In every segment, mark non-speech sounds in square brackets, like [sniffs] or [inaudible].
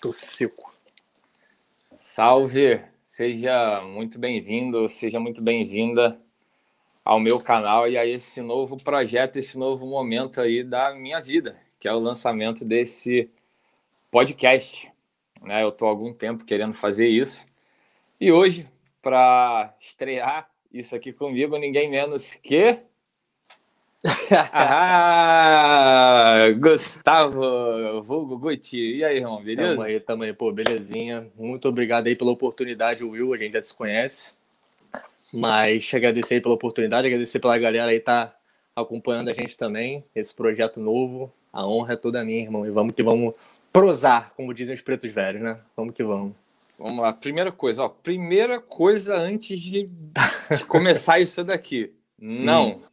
Tô seco. Salve! Seja muito bem-vindo, seja muito bem-vinda ao meu canal e a esse novo projeto, esse novo momento aí da minha vida, que é o lançamento desse podcast. Né? Eu estou há algum tempo querendo fazer isso e hoje, para estrear isso aqui comigo, ninguém menos que ah, Gustavo, vulgo Gucci. E aí, irmão, beleza? Tamo aí, tamo aí. Pô, belezinha. Muito obrigado aí pela oportunidade, Will. A gente já se conhece. Mas agradecer aí pela oportunidade, agradecer pela galera aí tá acompanhando a gente também, esse projeto novo. A honra é toda minha, irmão. E vamos que vamos prosar, como dizem os pretos velhos, né? Vamos que vamos. Vamos lá. Primeira coisa, ó. Primeira coisa antes de, de começar isso daqui. [laughs] Não. Hum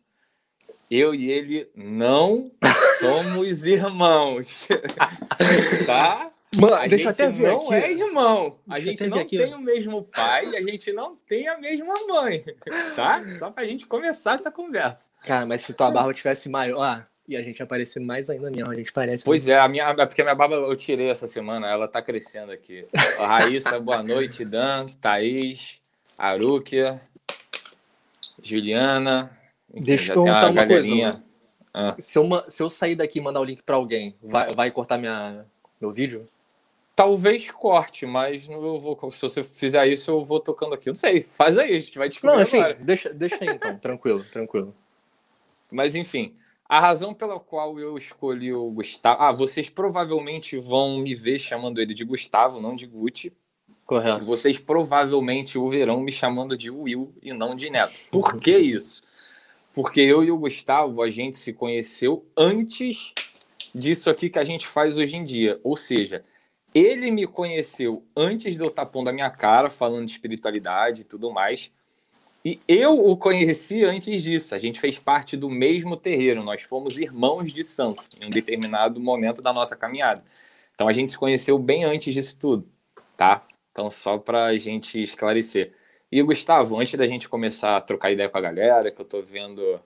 eu e ele não [laughs] somos irmãos. [laughs] tá? Mano, a deixa gente até ver não aqui. é irmão. A deixa gente não aqui. tem o mesmo pai, a gente não tem a mesma mãe. [laughs] Tá? Só pra gente começar essa conversa. Cara, mas se tua barba tivesse maior, ah, e a gente aparecer mais ainda mesmo, a gente parece. Pois é, a minha, porque a minha barba eu tirei essa semana, ela tá crescendo aqui. A Raíssa, boa noite, Dan, Thaís, Arúquia, Juliana, Deixa eu perguntar uma coisa. Ah. Se, eu, se eu sair daqui e mandar o link para alguém, vai, vai cortar minha, meu vídeo? Talvez corte, mas não vou, se você fizer isso, eu vou tocando aqui. Não sei, faz aí, a gente vai descobrir. Não, enfim, agora. deixa, deixa aí então, [laughs] tranquilo, tranquilo. Mas enfim, a razão pela qual eu escolhi o Gustavo. Ah, vocês provavelmente vão me ver chamando ele de Gustavo, não de Gucci. Correto. Vocês provavelmente o verão me chamando de Will e não de Neto. Por que [laughs] isso? Porque eu e o Gustavo, a gente se conheceu antes disso aqui que a gente faz hoje em dia. Ou seja, ele me conheceu antes de eu estar pondo a minha cara, falando de espiritualidade e tudo mais. E eu o conheci antes disso. A gente fez parte do mesmo terreiro. Nós fomos irmãos de santo em um determinado momento da nossa caminhada. Então a gente se conheceu bem antes disso tudo, tá? Então só para a gente esclarecer. E Gustavo, antes da gente começar a trocar ideia com a galera, que eu tô vendo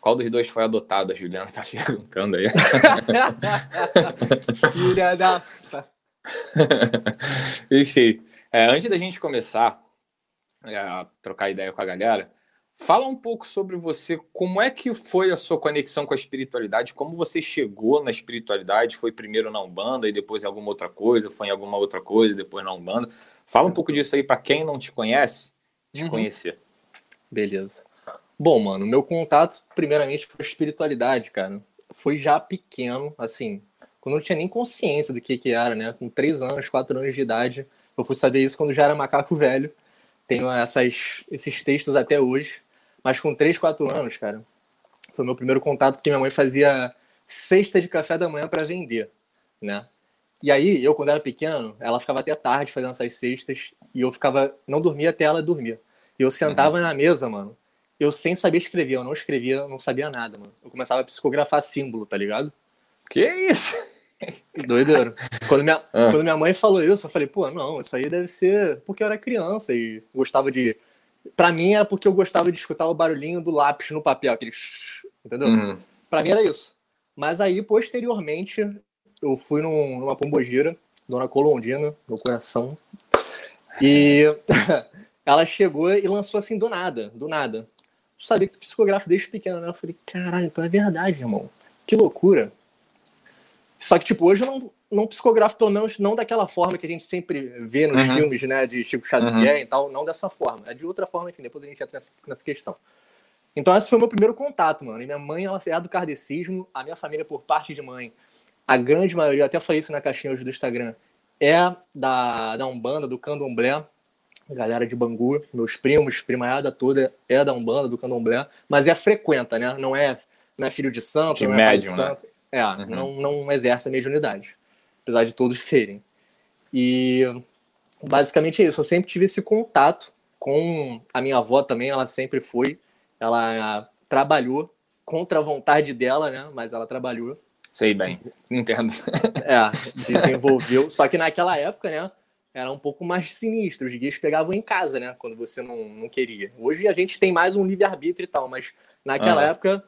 qual dos dois foi adotado, a Juliana tá [laughs] perguntando aí. [laughs] Filha da. [laughs] Enfim, é, antes da gente começar é, a trocar ideia com a galera, fala um pouco sobre você, como é que foi a sua conexão com a espiritualidade, como você chegou na espiritualidade, foi primeiro na Umbanda e depois em alguma outra coisa, foi em alguma outra coisa, depois na Umbanda. Fala um pouco disso aí para quem não te conhece, te uhum. conhecer. Beleza. Bom, mano, meu contato, primeiramente, com a espiritualidade, cara, foi já pequeno, assim, quando eu não tinha nem consciência do que que era, né? Com três anos, quatro anos de idade, eu fui saber isso quando já era macaco velho. Tenho essas, esses textos até hoje, mas com três, quatro anos, cara, foi meu primeiro contato porque minha mãe fazia cesta de café da manhã para vender, né? E aí, eu, quando era pequeno, ela ficava até tarde fazendo essas cestas e eu ficava, não dormia até ela dormir. E eu sentava uhum. na mesa, mano, eu sem saber escrever, eu não escrevia, não sabia nada, mano. Eu começava a psicografar símbolo, tá ligado? Que isso? Doideiro. Quando minha, ah. quando minha mãe falou isso, eu falei, pô, não, isso aí deve ser porque eu era criança e gostava de. Pra mim era porque eu gostava de escutar o barulhinho do lápis no papel, aquele. Entendeu? Uhum. Pra mim era isso. Mas aí, posteriormente, eu fui num, numa pombogira, Dona Colondina, meu coração. E [laughs] ela chegou e lançou assim do nada, do nada. Tu sabia que tu psicografa desde pequeno, né? Eu falei, caralho, então é verdade, irmão. Que loucura. Só que, tipo, hoje eu não, não psicografo, pelo menos não daquela forma que a gente sempre vê nos uhum. filmes, né? De Chico Xavier uhum. e tal. Não dessa forma. É de outra forma, enfim, depois a gente entra nessa, nessa questão. Então, esse foi o meu primeiro contato, mano. E minha mãe, ela é do kardecismo. A minha família, por parte de mãe, a grande maioria, até falei isso na caixinha hoje do Instagram, é da, da Umbanda, do Candomblé, galera de Bangu, meus primos, primaiada toda é da Umbanda, do Candomblé, mas é frequenta, né? Não é, não é filho de santo, de não é médium, né? santo. É, uhum. não, não exerce a mediunidade, apesar de todos serem. E basicamente é isso, eu sempre tive esse contato com a minha avó também, ela sempre foi, ela trabalhou contra a vontade dela, né? Mas ela trabalhou Sei bem, entendo. É, [laughs] desenvolveu. Só que naquela época, né, era um pouco mais sinistro. Os guias pegavam em casa, né, quando você não, não queria. Hoje a gente tem mais um livre-arbítrio e tal, mas naquela época,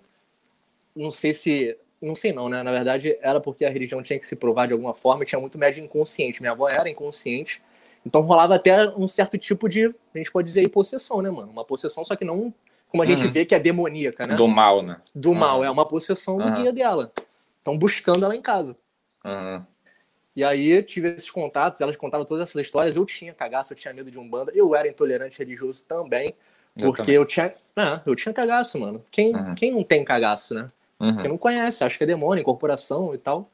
não sei se não sei não, né? Na verdade, era porque a religião tinha que se provar de alguma forma tinha muito médio inconsciente. Minha avó era inconsciente, então rolava até um certo tipo de, a gente pode dizer aí, possessão, né, mano? Uma possessão, só que não como a gente uhum. vê que é demoníaca, né? Do mal, né? Do uhum. mal, é uma possessão do guia dela. Estão buscando ela em casa. Uhum. E aí tive esses contatos, elas contavam todas essas histórias. Eu tinha cagaço, eu tinha medo de um banda. Eu era intolerante religioso também, porque eu, também. eu tinha. Ah, eu tinha cagaço, mano. Quem, uhum. quem não tem cagaço, né? Uhum. Quem não conhece, acho que é demônio, incorporação e tal.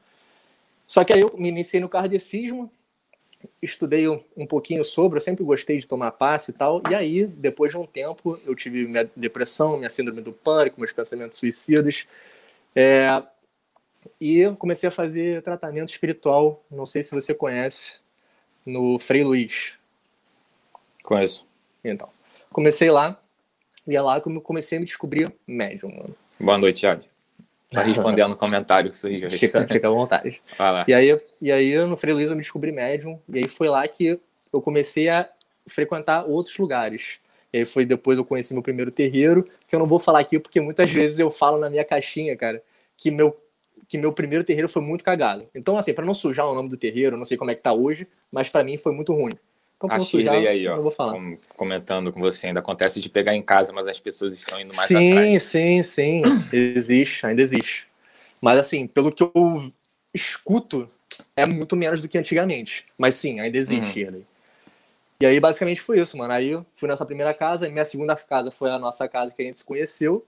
Só que aí eu me iniciei no kardecismo, estudei um, um pouquinho sobre, eu sempre gostei de tomar passe e tal. E aí, depois de um tempo, eu tive minha depressão, minha síndrome do pânico, meus pensamentos suicidas. É, e comecei a fazer tratamento espiritual. Não sei se você conhece, no Frei Luiz. Conheço. Então, comecei lá. E é lá que eu comecei a me descobrir médium, mano. Boa noite, Thiago. Tá respondendo no comentário que você fica, fica à vontade. E aí, e aí, no Frei Luiz, eu me descobri médium. E aí foi lá que eu comecei a frequentar outros lugares. E aí foi depois eu conheci meu primeiro terreiro, que eu não vou falar aqui porque muitas vezes eu falo na minha caixinha, cara, que meu que meu primeiro terreiro foi muito cagado. Então, assim, para não sujar o nome do terreiro, não sei como é que tá hoje, mas para mim foi muito ruim. Então, a Shirley aí, ó, falar. comentando com você, ainda acontece de pegar em casa, mas as pessoas estão indo mais sim, atrás. Sim, sim, sim. existe, ainda existe. Mas, assim, pelo que eu escuto, é muito menos do que antigamente. Mas, sim, ainda existe, uhum. Shirley. E aí, basicamente, foi isso, mano. Aí, fui nessa primeira casa, e minha segunda casa foi a nossa casa que a gente se conheceu.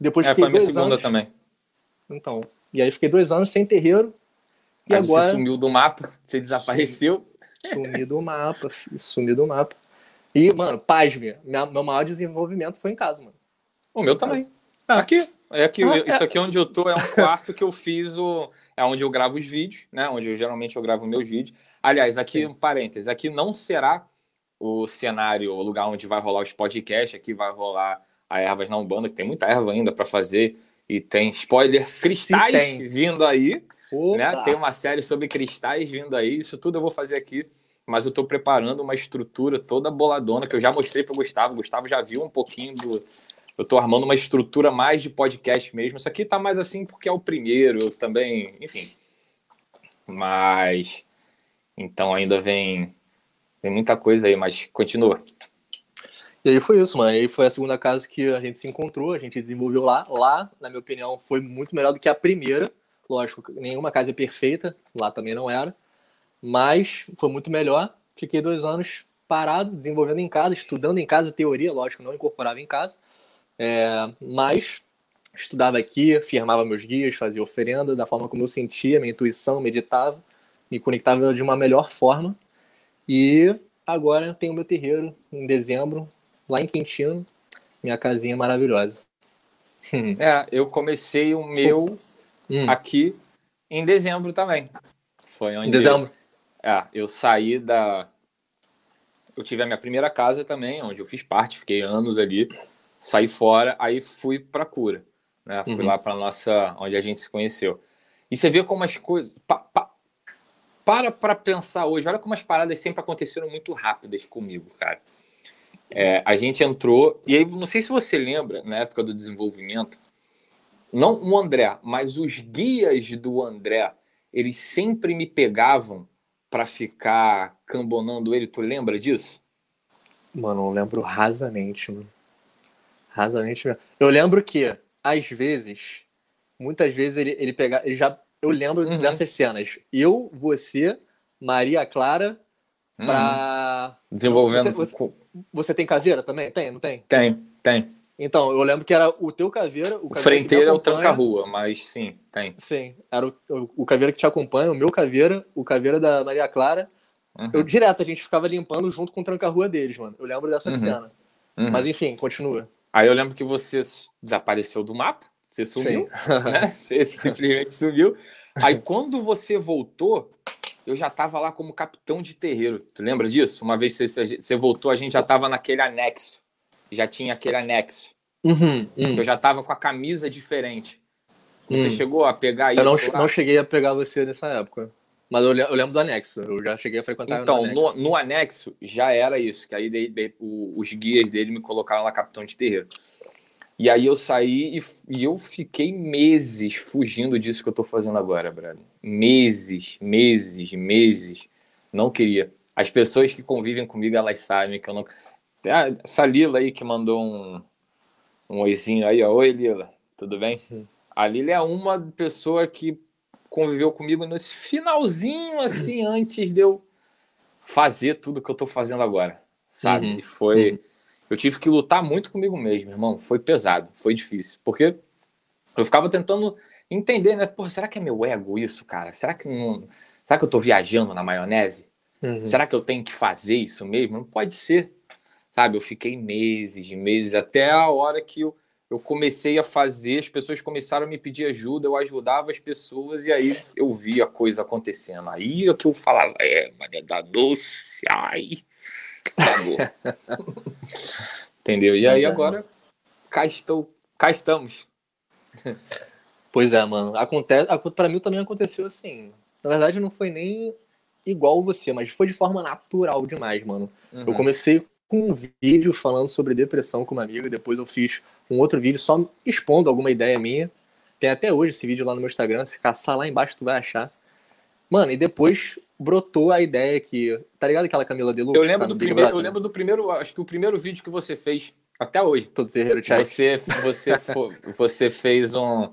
Depois é, foi a minha segunda anos... também. Então, e aí fiquei dois anos sem terreiro. E aí agora... você sumiu do mapa, você desapareceu. Sumi do mapa, filho, sumi do mapa. E, mano, pasme, minha, meu maior desenvolvimento foi em casa, mano. O meu também. Ah. Aqui. É aqui, ah, isso é. aqui onde eu tô é um quarto que eu fiz o. É onde eu gravo os vídeos, né? Onde eu geralmente eu gravo meus vídeos. Aliás, aqui, Sim. um parênteses, aqui não será o cenário, o lugar onde vai rolar os podcasts, aqui vai rolar a Ervas na Umbanda, que tem muita erva ainda para fazer. E tem spoiler cristais tem. vindo aí. Né? Tem uma série sobre cristais vindo aí. Isso tudo eu vou fazer aqui. Mas eu estou preparando uma estrutura toda boladona que eu já mostrei para o Gustavo. O Gustavo já viu um pouquinho do. Eu estou armando uma estrutura mais de podcast mesmo. Isso aqui tá mais assim porque é o primeiro. Eu também, enfim. Mas. Então ainda vem, vem muita coisa aí, mas continua. E aí foi isso, mano. E aí foi a segunda casa que a gente se encontrou, a gente desenvolveu lá. Lá, na minha opinião, foi muito melhor do que a primeira. Lógico, nenhuma casa é perfeita, lá também não era. Mas foi muito melhor. Fiquei dois anos parado, desenvolvendo em casa, estudando em casa teoria, lógico, não incorporava em casa. É, mas estudava aqui, firmava meus guias, fazia oferenda da forma como eu sentia, minha intuição, meditava, me conectava de uma melhor forma. E agora tenho meu terreiro em dezembro, lá em Quintino, minha casinha maravilhosa. É, eu comecei o meu hum. aqui em dezembro também. Foi onde. Em dezembro? Eu, é, eu saí da. Eu tive a minha primeira casa também, onde eu fiz parte, fiquei anos ali. Saí fora, aí fui pra cura. Né? Fui uhum. lá pra nossa. onde a gente se conheceu. E você vê como as coisas. Pa, pa, para pra pensar hoje, olha como as paradas sempre aconteceram muito rápidas comigo, cara. É, a gente entrou, e aí não sei se você lembra, na época do desenvolvimento, não o André, mas os guias do André, eles sempre me pegavam para ficar cambonando ele. Tu lembra disso? Mano, eu lembro rasamente, mano. Rasamente mesmo. Eu lembro que, às vezes, muitas vezes ele, ele pega. Ele já, eu lembro uhum. dessas cenas. Eu, você, Maria Clara, pra. Desenvolvendo. Você, você, você, tem caveira também? Tem, não tem? Tem, tem. Então, eu lembro que era o teu caveira. O, caveira frenteiro é o tranca-rua, mas sim, tem. Sim, era o, o, o, caveira que te acompanha, o meu caveira, o caveira da Maria Clara. Uhum. Eu direto, a gente ficava limpando junto com o tranca-rua deles, mano. Eu lembro dessa uhum. cena. Uhum. Mas enfim, continua. Aí eu lembro que você desapareceu do mapa, você sumiu, né? [laughs] Você simplesmente sumiu. Aí quando você voltou, eu já estava lá como capitão de terreiro. Tu lembra disso? Uma vez você, você voltou, a gente já estava naquele anexo. Já tinha aquele anexo. Uhum, uhum. Eu já estava com a camisa diferente. Você uhum. chegou a pegar isso? Eu não, não cheguei a pegar você nessa época. Mas eu, eu, lembro do anexo, eu já cheguei a frequentar então, no anexo. No, no anexo já era isso, que aí de, de, o, os guias dele me colocaram lá capitão de terreiro. E aí eu saí e, e, eu fiquei meses fugindo disso que eu tô fazendo agora, brother. Meses, meses, meses. Não queria. As pessoas que convivem comigo, elas sabem que eu não. Ah, essa Lila aí que mandou um, um oizinho aí, ó. Oi, Lila, tudo bem? Sim. A Lila é uma pessoa que conviveu comigo nesse finalzinho, assim, antes de eu fazer tudo que eu tô fazendo agora, sabe? Uhum. E foi. Uhum. Eu tive que lutar muito comigo mesmo, irmão. Foi pesado, foi difícil. Porque eu ficava tentando entender, né? Pô, será que é meu ego isso, cara? Será que não. Será que eu tô viajando na maionese? Uhum. Será que eu tenho que fazer isso mesmo? Não pode ser. Sabe? Eu fiquei meses, meses, até a hora que eu eu comecei a fazer, as pessoas começaram a me pedir ajuda, eu ajudava as pessoas e aí eu vi a coisa acontecendo. Aí é que eu falava, é, Maria da Doce, ai, acabou. [laughs] Entendeu? E aí é, agora, cá, estou, cá estamos. [laughs] Pois é, mano. Acontece, para mim também aconteceu assim. Na verdade, não foi nem igual você, mas foi de forma natural demais, mano. Uhum. Eu comecei com um vídeo falando sobre depressão com uma amiga, depois eu fiz um outro vídeo só expondo alguma ideia minha. Tem até hoje esse vídeo lá no meu Instagram, se caçar lá embaixo tu vai achar. Mano, e depois brotou a ideia que, tá ligado aquela Camila de Eu lembro tá do primeiro, eu lembro do primeiro, acho que o primeiro vídeo que você fez até hoje. Todo terreiro chat. Você você [laughs] você fez um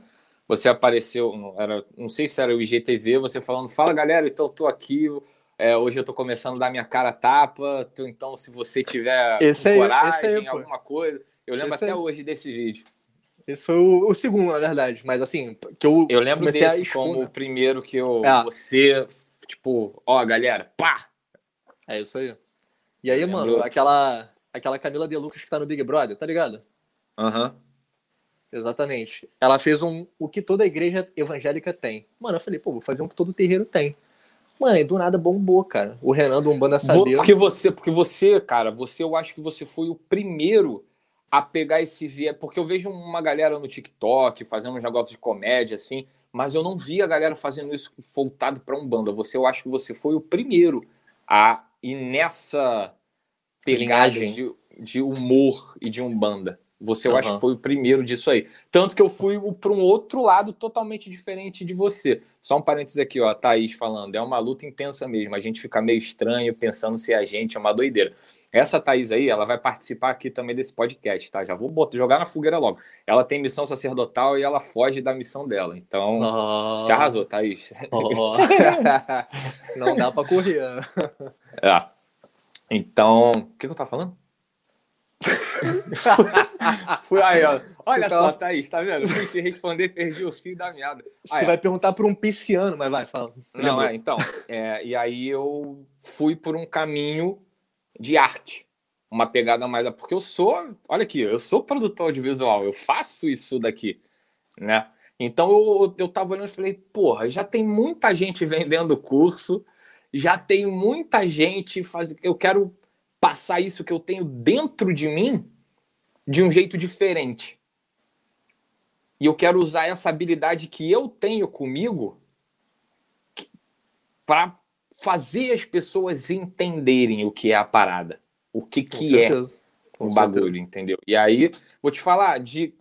você apareceu, era, não sei se era o IGTV, você falando, fala galera, então eu tô aqui, é, hoje eu tô começando a dar minha cara tapa, então se você tiver esse aí, coragem, aí, alguma coisa. Eu lembro esse até aí. hoje desse vídeo. Esse foi o, o, segundo, na verdade, mas assim, que eu Eu lembro desse como o primeiro que eu, é. você, tipo, ó, galera, pá! É isso aí. E aí, mano, aquela, aquela Camila De Lucas que tá no Big Brother, tá ligado? Aham. Uhum. Exatamente. Ela fez um o que toda igreja evangélica tem. Mano, eu falei, pô, vou fazer um que todo terreiro tem. Mano, e do nada bombou, cara. O Renan do Umbanda sabia. Porque você, porque você, cara, você, eu acho que você foi o primeiro a pegar esse via. Porque eu vejo uma galera no TikTok fazendo uns negócios de comédia, assim, mas eu não vi a galera fazendo isso voltado para Umbanda. Você, eu acho que você foi o primeiro a ir nessa pegagem de, de humor e de Umbanda. Você, eu uhum. acho que foi o primeiro disso aí. Tanto que eu fui para um outro lado totalmente diferente de você. Só um parênteses aqui, ó, a Thaís falando. É uma luta intensa mesmo. A gente fica meio estranho pensando se a gente é uma doideira. Essa Thaís aí, ela vai participar aqui também desse podcast, tá? Já vou botar, jogar na fogueira logo. Ela tem missão sacerdotal e ela foge da missão dela. Então, oh. se arrasou, Thaís. Oh. [laughs] Não dá para correr. É. Então, o que, que eu tava falando? [laughs] Fui aí, ó. Olha então, só, Thaís, tá vendo? Fui te responder, perdi os fios da meada. Você vai perguntar por um pisciano, mas vai, fala. Não, é, então. É, e aí eu fui por um caminho de arte. Uma pegada mais. Porque eu sou. Olha aqui, eu sou produtor de visual, eu faço isso daqui, né? Então eu, eu tava olhando e falei, porra, já tem muita gente vendendo curso, já tem muita gente fazendo. Eu quero passar isso que eu tenho dentro de mim de um jeito diferente. E eu quero usar essa habilidade que eu tenho comigo para fazer as pessoas entenderem o que é a parada, o que, que é o bagulho, entendeu? E aí, vou te falar de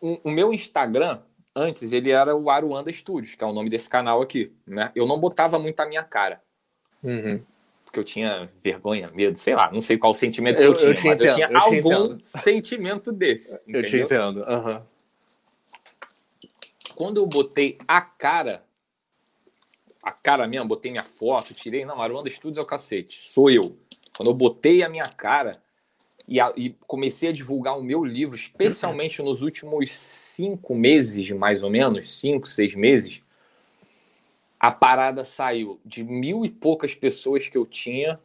um, o meu Instagram antes ele era o Aruanda Studios, que é o nome desse canal aqui, né? Eu não botava muito a minha cara. Uhum porque eu tinha vergonha, medo, sei lá, não sei qual sentimento eu, eu tinha, eu mas entendo, eu tinha eu algum sentimento desse. Entendeu? Eu te entendo. Uhum. Quando eu botei a cara, a cara mesmo, botei minha foto, tirei, não, Aruanda Studios é o cacete, sou eu. Quando eu botei a minha cara e, a, e comecei a divulgar o meu livro, especialmente nos últimos cinco meses, mais ou menos, cinco, seis meses, a parada saiu de mil e poucas pessoas que eu tinha.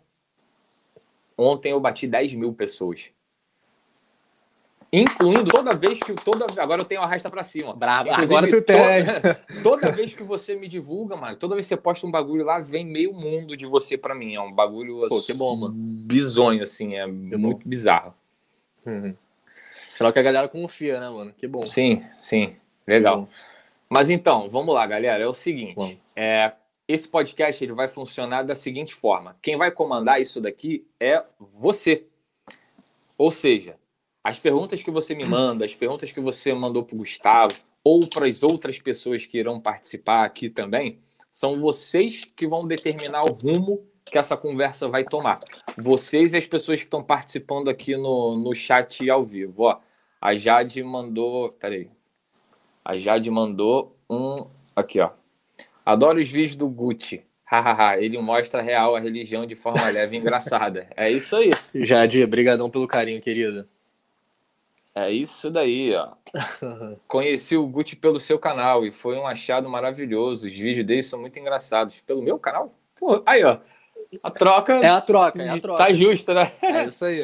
Ontem eu bati 10 mil pessoas. Incluindo toda vez que. Toda, agora eu tenho arrasta pra cima. Bravo, agora tu tem. Toda, [laughs] toda vez que você me divulga, mano, toda vez que você posta um bagulho lá, vem meio mundo de você pra mim. É um bagulho Pô, que bom, mano. bizonho, assim, é que muito bom. bizarro. Uhum. Será que a galera confia, né, mano? Que bom. Sim, sim. Legal. Mas então, vamos lá, galera. É o seguinte: é, esse podcast ele vai funcionar da seguinte forma: quem vai comandar isso daqui é você. Ou seja, As perguntas que você me manda, as perguntas que você mandou para o Gustavo, ou para as outras pessoas que irão participar aqui também, são vocês que vão determinar o rumo que essa conversa vai tomar. Vocês e as pessoas que estão participando aqui no, no chat ao vivo. Ó, a Jade mandou. Peraí. A Jade mandou um. Aqui, ó. Adoro os vídeos do Gucci. Hahaha, ele mostra real a religião de forma leve e engraçada. É isso aí. Jade, brigadão pelo carinho, querida. É isso daí, ó. [laughs] Conheci o Gucci pelo seu canal e foi um achado maravilhoso. Os vídeos dele são muito engraçados. Pelo meu canal? Pô, aí, ó. A troca. É a troca, é a troca. Tá justa, né? É [laughs] isso aí.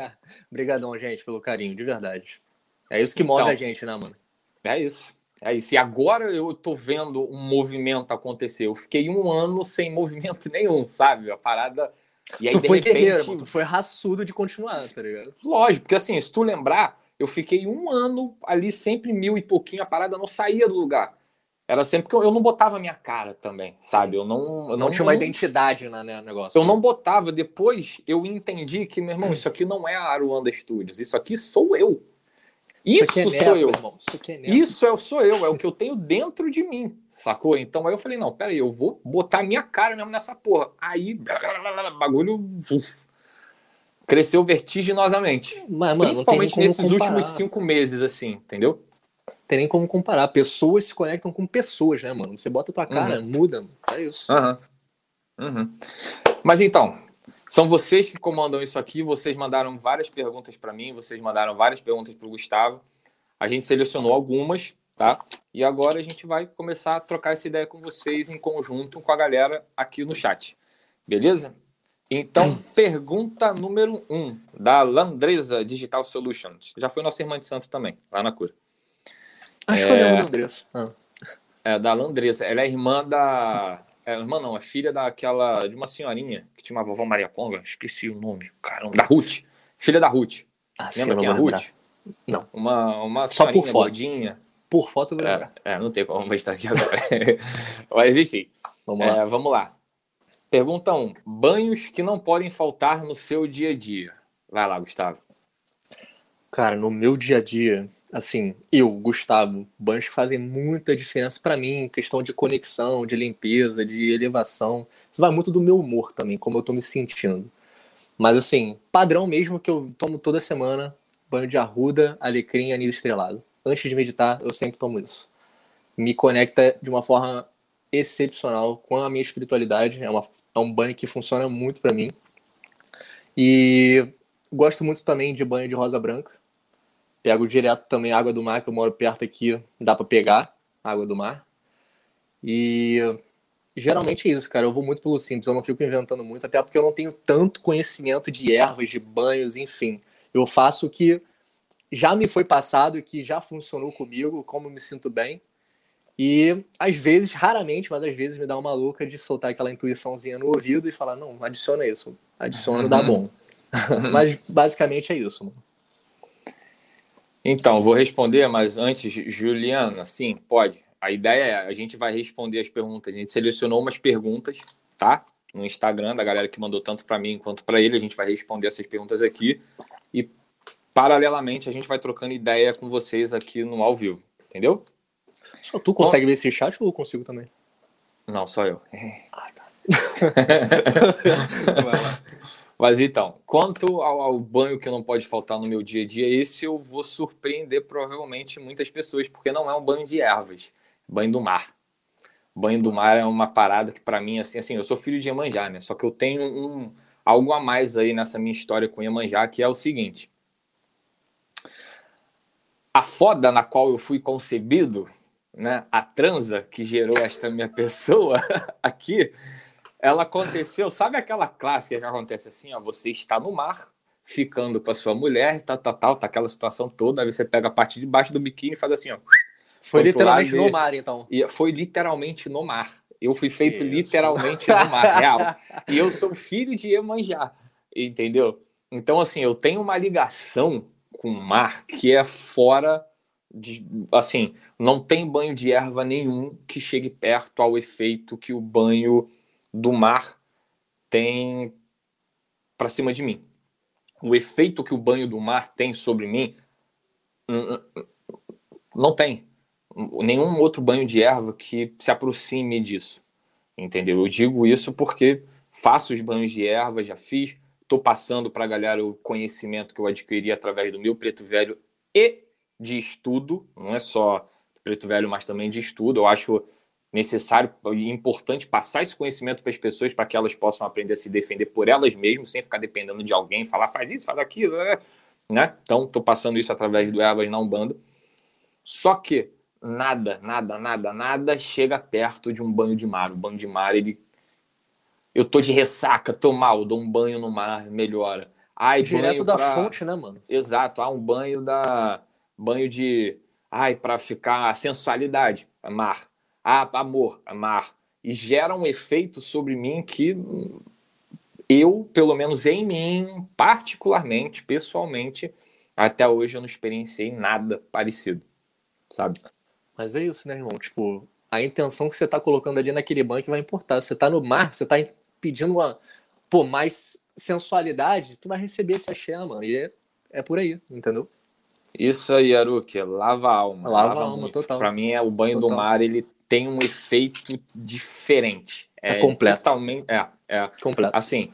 [laughs] Obrigadão, gente, pelo carinho, de verdade. É isso que move então, a gente, né, mano? É isso. É isso. E agora eu tô vendo um movimento acontecer. Eu fiquei um ano sem movimento nenhum, sabe? A parada. E aí, tu foi repente... guerreiro, mano. Tu foi raçudo de continuar, tá ligado? Lógico, porque assim, se tu lembrar, eu fiquei um ano ali, sempre mil e pouquinho, a parada não saía do lugar. Era sempre que eu, eu não botava minha cara também, sabe? Eu não. Eu não, não tinha uma identidade no negócio. Eu não botava. Depois eu entendi que, meu irmão, isso aqui não é a Aruanda Studios, isso aqui sou eu. Isso, isso é sou eu. Irmão. Isso, é isso é, sou eu, é o que eu tenho dentro de mim, sacou? Então aí eu falei, não, peraí, eu vou botar minha cara mesmo nessa porra. Aí, bagulho uf, cresceu vertiginosamente. Mas, mano, Principalmente nesses comparar. últimos cinco meses, assim, entendeu? Tem nem como comparar. Pessoas se conectam com pessoas, né, mano? Você bota tua cara, uhum. muda, é isso. Uhum. Uhum. Mas então, são vocês que comandam isso aqui. Vocês mandaram várias perguntas para mim, vocês mandaram várias perguntas para o Gustavo. A gente selecionou algumas, tá? E agora a gente vai começar a trocar essa ideia com vocês em conjunto com a galera aqui no chat. Beleza? Então, pergunta número um, da Landresa Digital Solutions. Já foi nossa irmã de Santos também, lá na cura. Acho é... que eu lembro da Landresa. Ah. [laughs] É, da Landresa. Ela é irmã da é, irmã não, é filha daquela. de uma senhorinha que tinha uma vovó Maria Conga, esqueci o nome, caramba. Da Ruth. Filha da Ruth. Ah, Lembra quem é a Ruth? Não. Uma, uma Só por foto. gordinha. Por foto do é, é, não tem como mostrar aqui agora. [laughs] Mas enfim. Vamos lá. É, vamos lá. Pergunta 1. Um, banhos que não podem faltar no seu dia a dia. Vai lá, Gustavo. Cara, no meu dia a dia, assim, eu, Gustavo, banhos que fazem muita diferença para mim, questão de conexão, de limpeza, de elevação. Isso vai muito do meu humor também, como eu tô me sentindo. Mas assim, padrão mesmo que eu tomo toda semana, banho de arruda, alecrim, anis estrelado. Antes de meditar, eu sempre tomo isso. Me conecta de uma forma excepcional com a minha espiritualidade. É, uma, é um banho que funciona muito para mim. E gosto muito também de banho de rosa branca Pego direto também água do mar, que eu moro perto aqui, dá para pegar água do mar. E geralmente é isso, cara. Eu vou muito pelo simples, eu não fico inventando muito, até porque eu não tenho tanto conhecimento de ervas, de banhos, enfim. Eu faço o que já me foi passado e que já funcionou comigo, como me sinto bem. E às vezes, raramente, mas às vezes me dá uma louca de soltar aquela intuiçãozinha no ouvido e falar: não, adiciona isso, adiciona, uhum. dá bom. [laughs] mas basicamente é isso, mano. Então, vou responder, mas antes, Juliana, sim, pode. A ideia é, a gente vai responder as perguntas. A gente selecionou umas perguntas, tá? No Instagram da galera que mandou tanto para mim quanto para ele. A gente vai responder essas perguntas aqui. E, paralelamente, a gente vai trocando ideia com vocês aqui no ao vivo. Entendeu? Só tu consegue Bom, ver esse chat ou eu consigo também? Não, só eu. Ah, tá. [laughs] Mas então, quanto ao, ao, banho que não pode faltar no meu dia a dia, esse eu vou surpreender provavelmente muitas pessoas, porque não é um banho de ervas, é banho do mar. Banho do mar é uma parada que para mim assim, assim, eu sou filho de Iemanjá, né? Só que eu tenho um algo a mais aí nessa minha história com Iemanjá, que é o seguinte: a foda na qual eu fui concebido, né? A transa que gerou esta minha pessoa [laughs] aqui, ela aconteceu, sabe aquela clássica que acontece assim, ó, você está no mar, ficando com a sua mulher, tal, tal, tal, tá aquela situação toda, aí você pega a parte de baixo do biquíni e faz assim, ó. Foi literalmente no mar, então. E foi literalmente no mar. Eu fui feito Isso. literalmente no mar, real. E eu sou filho de Iemanjá, entendeu? Então, assim, eu tenho uma ligação com o mar que é fora de. Assim, não tem banho de erva nenhum que chegue perto ao efeito que o banho do mar tem para cima de mim. o efeito que o banho do mar tem sobre mim, não tem nenhum outro banho de erva que se aproxime disso. Entendeu? Eu digo isso porque faço os banhos de erva, já fiz, estou passando para a galera o conhecimento que eu adquiri através do meu preto velho e de estudo, não é só preto velho, mas também de estudo. Eu acho necessário e importante passar esse conhecimento para as pessoas para que elas possam aprender a se defender por elas mesmas, sem ficar dependendo de alguém, falar faz isso, faz aquilo, né? Então, estou passando isso através do Ervas na Umbanda. Só que nada, nada, nada, nada chega perto de um banho de mar. O banho de mar, ele. Eu tô de ressaca, tô mal, dou um banho no mar, melhora. Ai, Direto da pra... fonte, né, mano? Exato, ah, um banho da. Banho de. Ai, para ficar sensualidade, mar. Ah, amor, mar. E gera um efeito sobre mim que eu, pelo menos em mim, particularmente, pessoalmente, até hoje eu não experienciei nada parecido, sabe? Mas é isso, né, irmão? Tipo, a intenção que você tá colocando ali naquele banco vai importar. Você tá no mar, você tá pedindo uma, pô, mais sensualidade, tu vai receber esse axé, mano. E é, é por aí, entendeu? Isso aí, Aruki, lava a alma. Lava, lava a alma, muito. total. Pra mim, é, o banho total. do mar, ele tem um efeito diferente. É, é completo. Totalmente, é, é. Completo. Assim,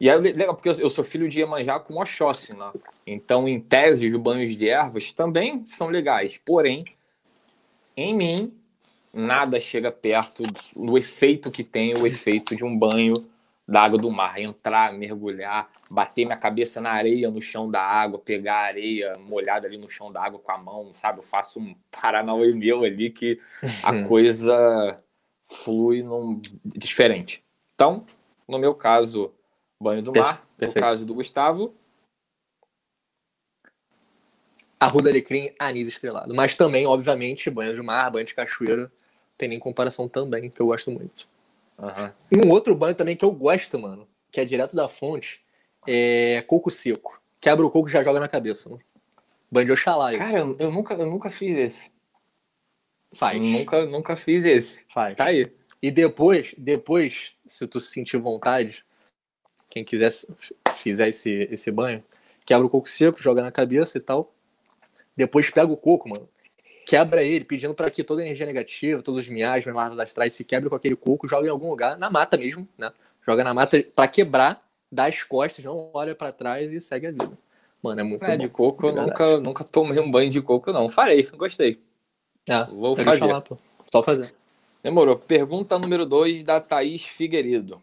e é legal, porque eu sou filho de Iemanjá com Oxóssi, né? Então, em tese, os banhos de ervas também são legais. Porém, em mim, nada chega perto do, efeito que tem o efeito de um banho da água do mar. Entrar, mergulhar, bater minha cabeça na areia, no chão da água, pegar a areia molhada ali no chão da água com a mão, sabe? Eu faço um paranauê meu ali que a [laughs] coisa flui num... diferente. Então, no meu caso, banho do mar. Perfeito. No caso do Gustavo, Arruda Alecrim, Anis Estrelado. Mas também, obviamente, banho de mar, banho de cachoeira, tem nem comparação também, que eu gosto muito. Uhum. E um outro banho também que eu gosto, mano, que é direto da fonte, é coco seco. Quebra o coco e já joga na cabeça, mano. Banho de Oxalá, isso. Cara, eu, eu, nunca, eu nunca fiz esse. Faz. Nunca, nunca fiz esse. Faz. Tá aí. E depois, depois, se tu sentir vontade, quem quiser fizer esse, esse banho, quebra o coco seco, joga na cabeça e tal. Depois pega o coco, mano. Quebra ele, pedindo para que toda a energia negativa, todos os miasmas, larvas astrais se quebrem com aquele coco, joga em algum lugar, na mata mesmo, né? Joga na mata para quebrar, dá as costas, não olha para trás e segue a vida. Mano, é muito é, bom. de coco eu nunca, nunca tomei um banho de coco, não. Farei, gostei. É, Vou fazer. Falar, pô. Só fazer. Demorou. Pergunta número 2 da Thaís Figueiredo.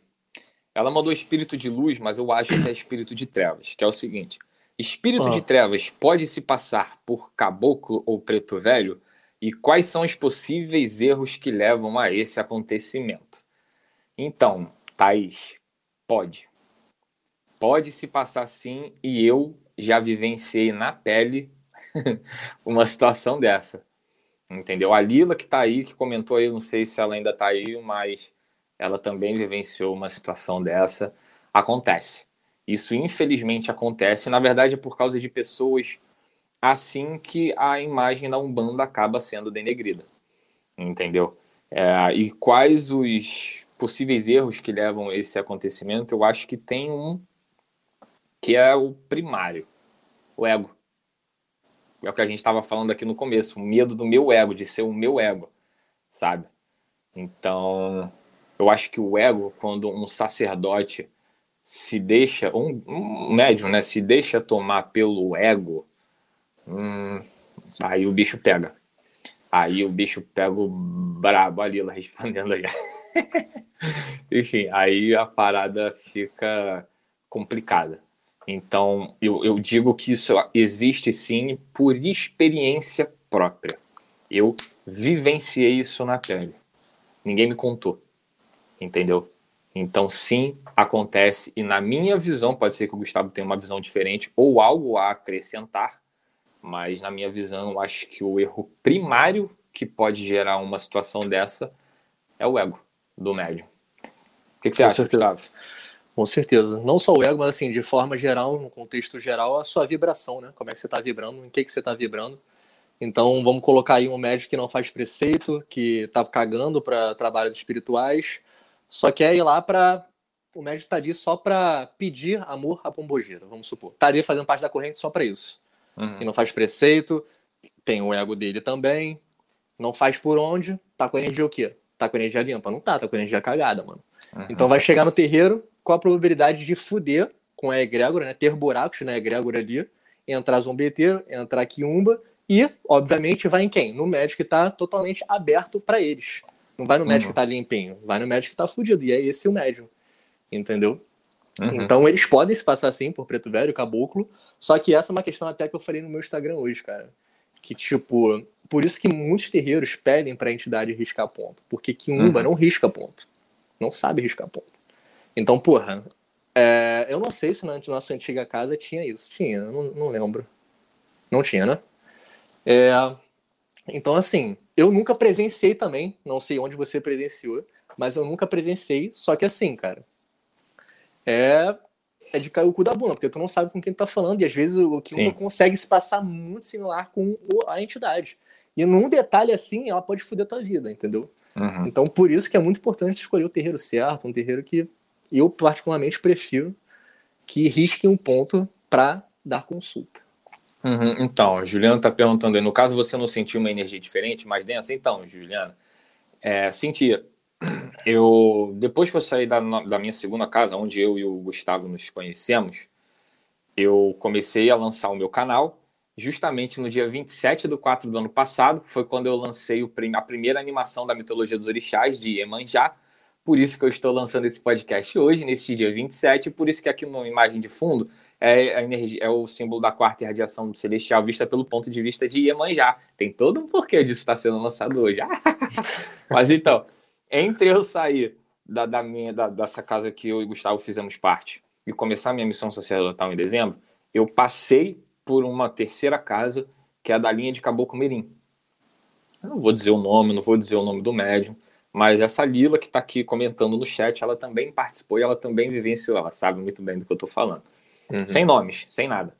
Ela mandou [sniffs] espírito de luz, mas eu acho que é espírito de trevas, que é o seguinte. Espírito ah. de trevas pode se passar por caboclo ou preto velho? E quais são os possíveis erros que levam a esse acontecimento? Então, Thaís, pode. Pode se passar sim, e eu já vivenciei na pele [laughs] uma situação dessa. Entendeu? A Lila que tá aí, que comentou aí, não sei se ela ainda tá aí, mas ela também vivenciou uma situação dessa. Acontece. Isso infelizmente acontece. Na verdade, é por causa de pessoas assim que a imagem da Umbanda acaba sendo denegrida. Entendeu? É, e quais os possíveis erros que levam a esse acontecimento? Eu acho que tem um que é o primário, o ego. É o que a gente estava falando aqui no começo, o medo do meu ego, de ser o meu ego, sabe? Então, eu acho que o ego, quando um sacerdote se deixa, um, um médium, né, se deixa tomar pelo ego, hum, aí o bicho pega. Aí o bicho pega o brabo ali, lá respondendo aí. [laughs] Enfim, aí a parada fica complicada. Então, eu, eu digo que isso existe sim por experiência própria. Eu vivenciei isso na pele. Ninguém me contou. Entendeu? Então, sim, acontece, e na minha visão, pode ser que o Gustavo tenha uma visão diferente ou algo a acrescentar, mas na minha visão, eu acho que o erro primário que pode gerar uma situação dessa é o ego do médium. O que, que você Com acha, certeza. Gustavo? Com certeza. Não só o ego, mas assim, de forma geral, no contexto geral, a sua vibração, né? Como é que você está vibrando, em que, que você está vibrando. Então, vamos colocar aí um médico que não faz preceito, que está cagando para trabalhos espirituais, só quer ir lá para o médico estaria só para pedir amor à pombogira, vamos supor. Estaria fazendo parte da corrente só para isso. Uhum. E não faz preceito, tem o ego dele também, não faz por onde, tá com energia o quê? Tá com energia limpa? Não tá, tá com energia cagada, mano. Uhum. Então vai chegar no terreiro com a probabilidade de fuder com a egrégora, né? Ter buracos na egrégora ali, entrar zombeteiro, entrar quiumba e, obviamente, vai em quem? No médico que tá totalmente aberto para eles. Não vai no uhum. médico que tá limpinho, vai no médico que tá fudido. E é esse o médium. Entendeu? Uhum. Então eles podem se passar assim por preto velho, caboclo. Só que essa é uma questão até que eu falei no meu Instagram hoje, cara. Que, tipo, por isso que muitos terreiros pedem pra entidade riscar ponto. Porque Kiumba uhum. não risca ponto. Não sabe riscar ponto. Então, porra, é, eu não sei se na nossa antiga casa tinha isso. Tinha, não, não lembro. Não tinha, né? É, então, assim, eu nunca presenciei também. Não sei onde você presenciou, mas eu nunca presenciei. Só que assim, cara, é, é de cair o cu da bunda, porque tu não sabe com quem tu tá falando. E às vezes o que não consegue se passar muito similar com a entidade. E num detalhe assim, ela pode foder tua vida, entendeu? Uhum. Então, por isso que é muito importante escolher o terreiro certo, um terreiro que eu particularmente prefiro que risque um ponto para dar consulta. Uhum. Então, Juliana está perguntando aí, no caso você não sentiu uma energia diferente, mais densa? Então, Juliana, é, sentia. Eu, depois que eu saí da, da minha segunda casa, onde eu e o Gustavo nos conhecemos, eu comecei a lançar o meu canal justamente no dia 27 do 4 do ano passado, foi quando eu lancei o, a primeira animação da mitologia dos orixás, de Iemanjá. Por isso que eu estou lançando esse podcast hoje, nesse dia 27, por isso que aqui na imagem de fundo é, a energia, é o símbolo da quarta irradiação celestial vista pelo ponto de vista de Iemanjá. Tem todo um porquê disso estar sendo lançado hoje. [laughs] Mas então, entre eu sair da, da minha, da, dessa casa que eu e Gustavo fizemos parte e começar minha missão sacerdotal em dezembro, eu passei por uma terceira casa, que é a da linha de Caboclo Mirim. Eu não vou dizer o nome, não vou dizer o nome do médium, mas essa Lila que está aqui comentando no chat, ela também participou e ela também vivenciou, ela sabe muito bem do que eu estou falando. Uhum. Sem nomes, sem nada.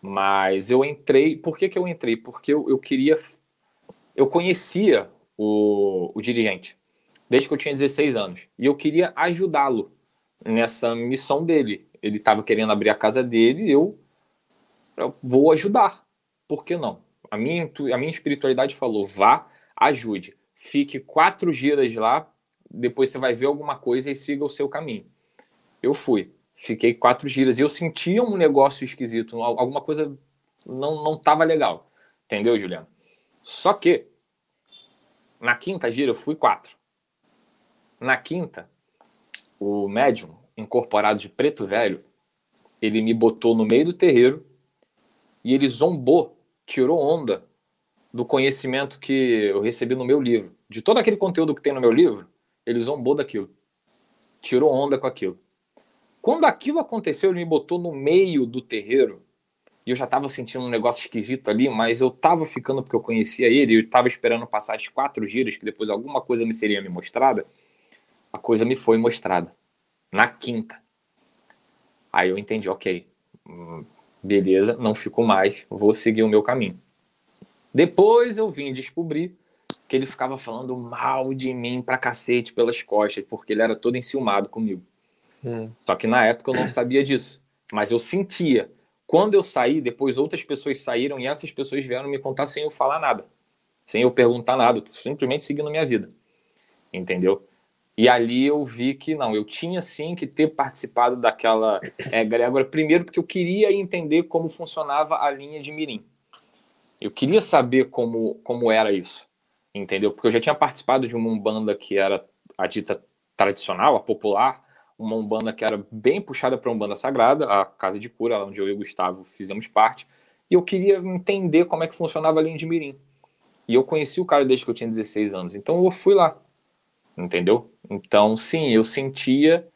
Mas eu entrei, por que, que eu entrei? Porque eu, eu queria, eu conhecia o, o dirigente, desde que eu tinha 16 anos, e eu queria ajudá-lo nessa missão dele. Ele estava querendo abrir a casa dele, eu eu vou ajudar. Por que não? A minha, a minha espiritualidade falou: vá, ajude. Fique quatro dias lá, depois você vai ver alguma coisa e siga o seu caminho. Eu fui. Fiquei quatro dias e eu sentia um negócio esquisito, alguma coisa não não estava legal. Entendeu, Juliano? Só que na quinta gira eu fui quatro. Na quinta, o médium incorporado de preto velho, ele me botou no meio do terreiro e ele zombou, tirou onda do conhecimento que eu recebi no meu livro. De todo aquele conteúdo que tem no meu livro, ele zombou daquilo. Tirou onda com aquilo. Quando aquilo aconteceu, ele me botou no meio do terreiro. E eu já estava sentindo um negócio esquisito ali, mas eu estava ficando porque eu conhecia ele, eu estava esperando passar as quatro giras, que depois alguma coisa me seria me mostrada. A coisa me foi mostrada. Na quinta. Aí eu entendi, ok, hum, beleza, não fico mais, vou seguir o meu caminho. Depois eu vim descobrir que ele ficava falando mal de mim pra cacete pelas costas, porque ele era todo enciumado comigo. Hum. Só que na época eu não sabia disso, mas eu sentia. Quando eu saí, depois outras pessoas saíram e essas pessoas vieram me contar sem eu falar nada, sem eu perguntar nada, simplesmente seguindo minha vida. Entendeu? E ali eu vi que não, eu tinha sim que ter participado daquela é, Gregora, primeiro porque eu queria entender como funcionava a linha de Mirim. Eu queria saber como, como era isso, entendeu? Porque eu já tinha participado de uma Umbanda que era a dita tradicional, a popular, uma Umbanda que era bem puxada para a Umbanda Sagrada, a Casa de Cura, onde eu e o Gustavo fizemos parte, e eu queria entender como é que funcionava a linha de Mirim. E eu conheci o cara desde que eu tinha 16 anos, então eu fui lá entendeu? Então, sim, eu sentia,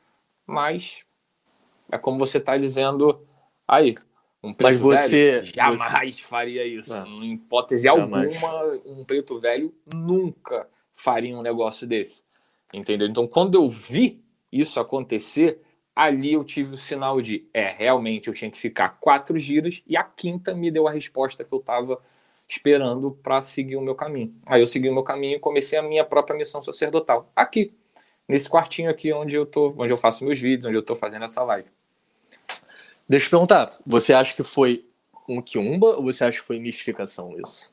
mas é como você está dizendo aí. Um preto mas você velho jamais você... faria isso. Não, em hipótese jamais. alguma, um preto velho nunca faria um negócio desse. Entendeu? Então, quando eu vi isso acontecer, ali eu tive o sinal de é, realmente eu tinha que ficar quatro giras e a quinta me deu a resposta que eu estava esperando para seguir o meu caminho. Aí eu segui o meu caminho e comecei a minha própria missão sacerdotal aqui. nesse quartinho aqui onde eu tô, onde eu faço meus vídeos, onde eu tô fazendo essa live. Deixa eu perguntar, você acha que foi um quiumba ou você acha que foi mistificação isso?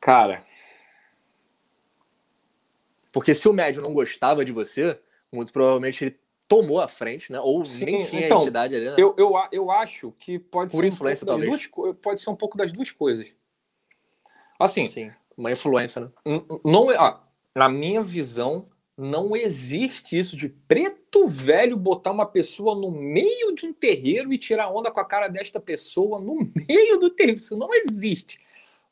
Cara, porque se o médium não gostava de você, muito provavelmente ele tomou a frente, né? Ou Sim, nem tinha então, entidade ali, né? Eu, eu, eu acho que pode Por ser influência, um talvez. Duas, pode ser um pouco das duas coisas. Assim. Sim, uma influência, né? Não, ah, na minha visão, não existe isso de preto velho botar uma pessoa no meio de um terreiro e tirar onda com a cara desta pessoa no [laughs] meio do terreiro. Isso não existe.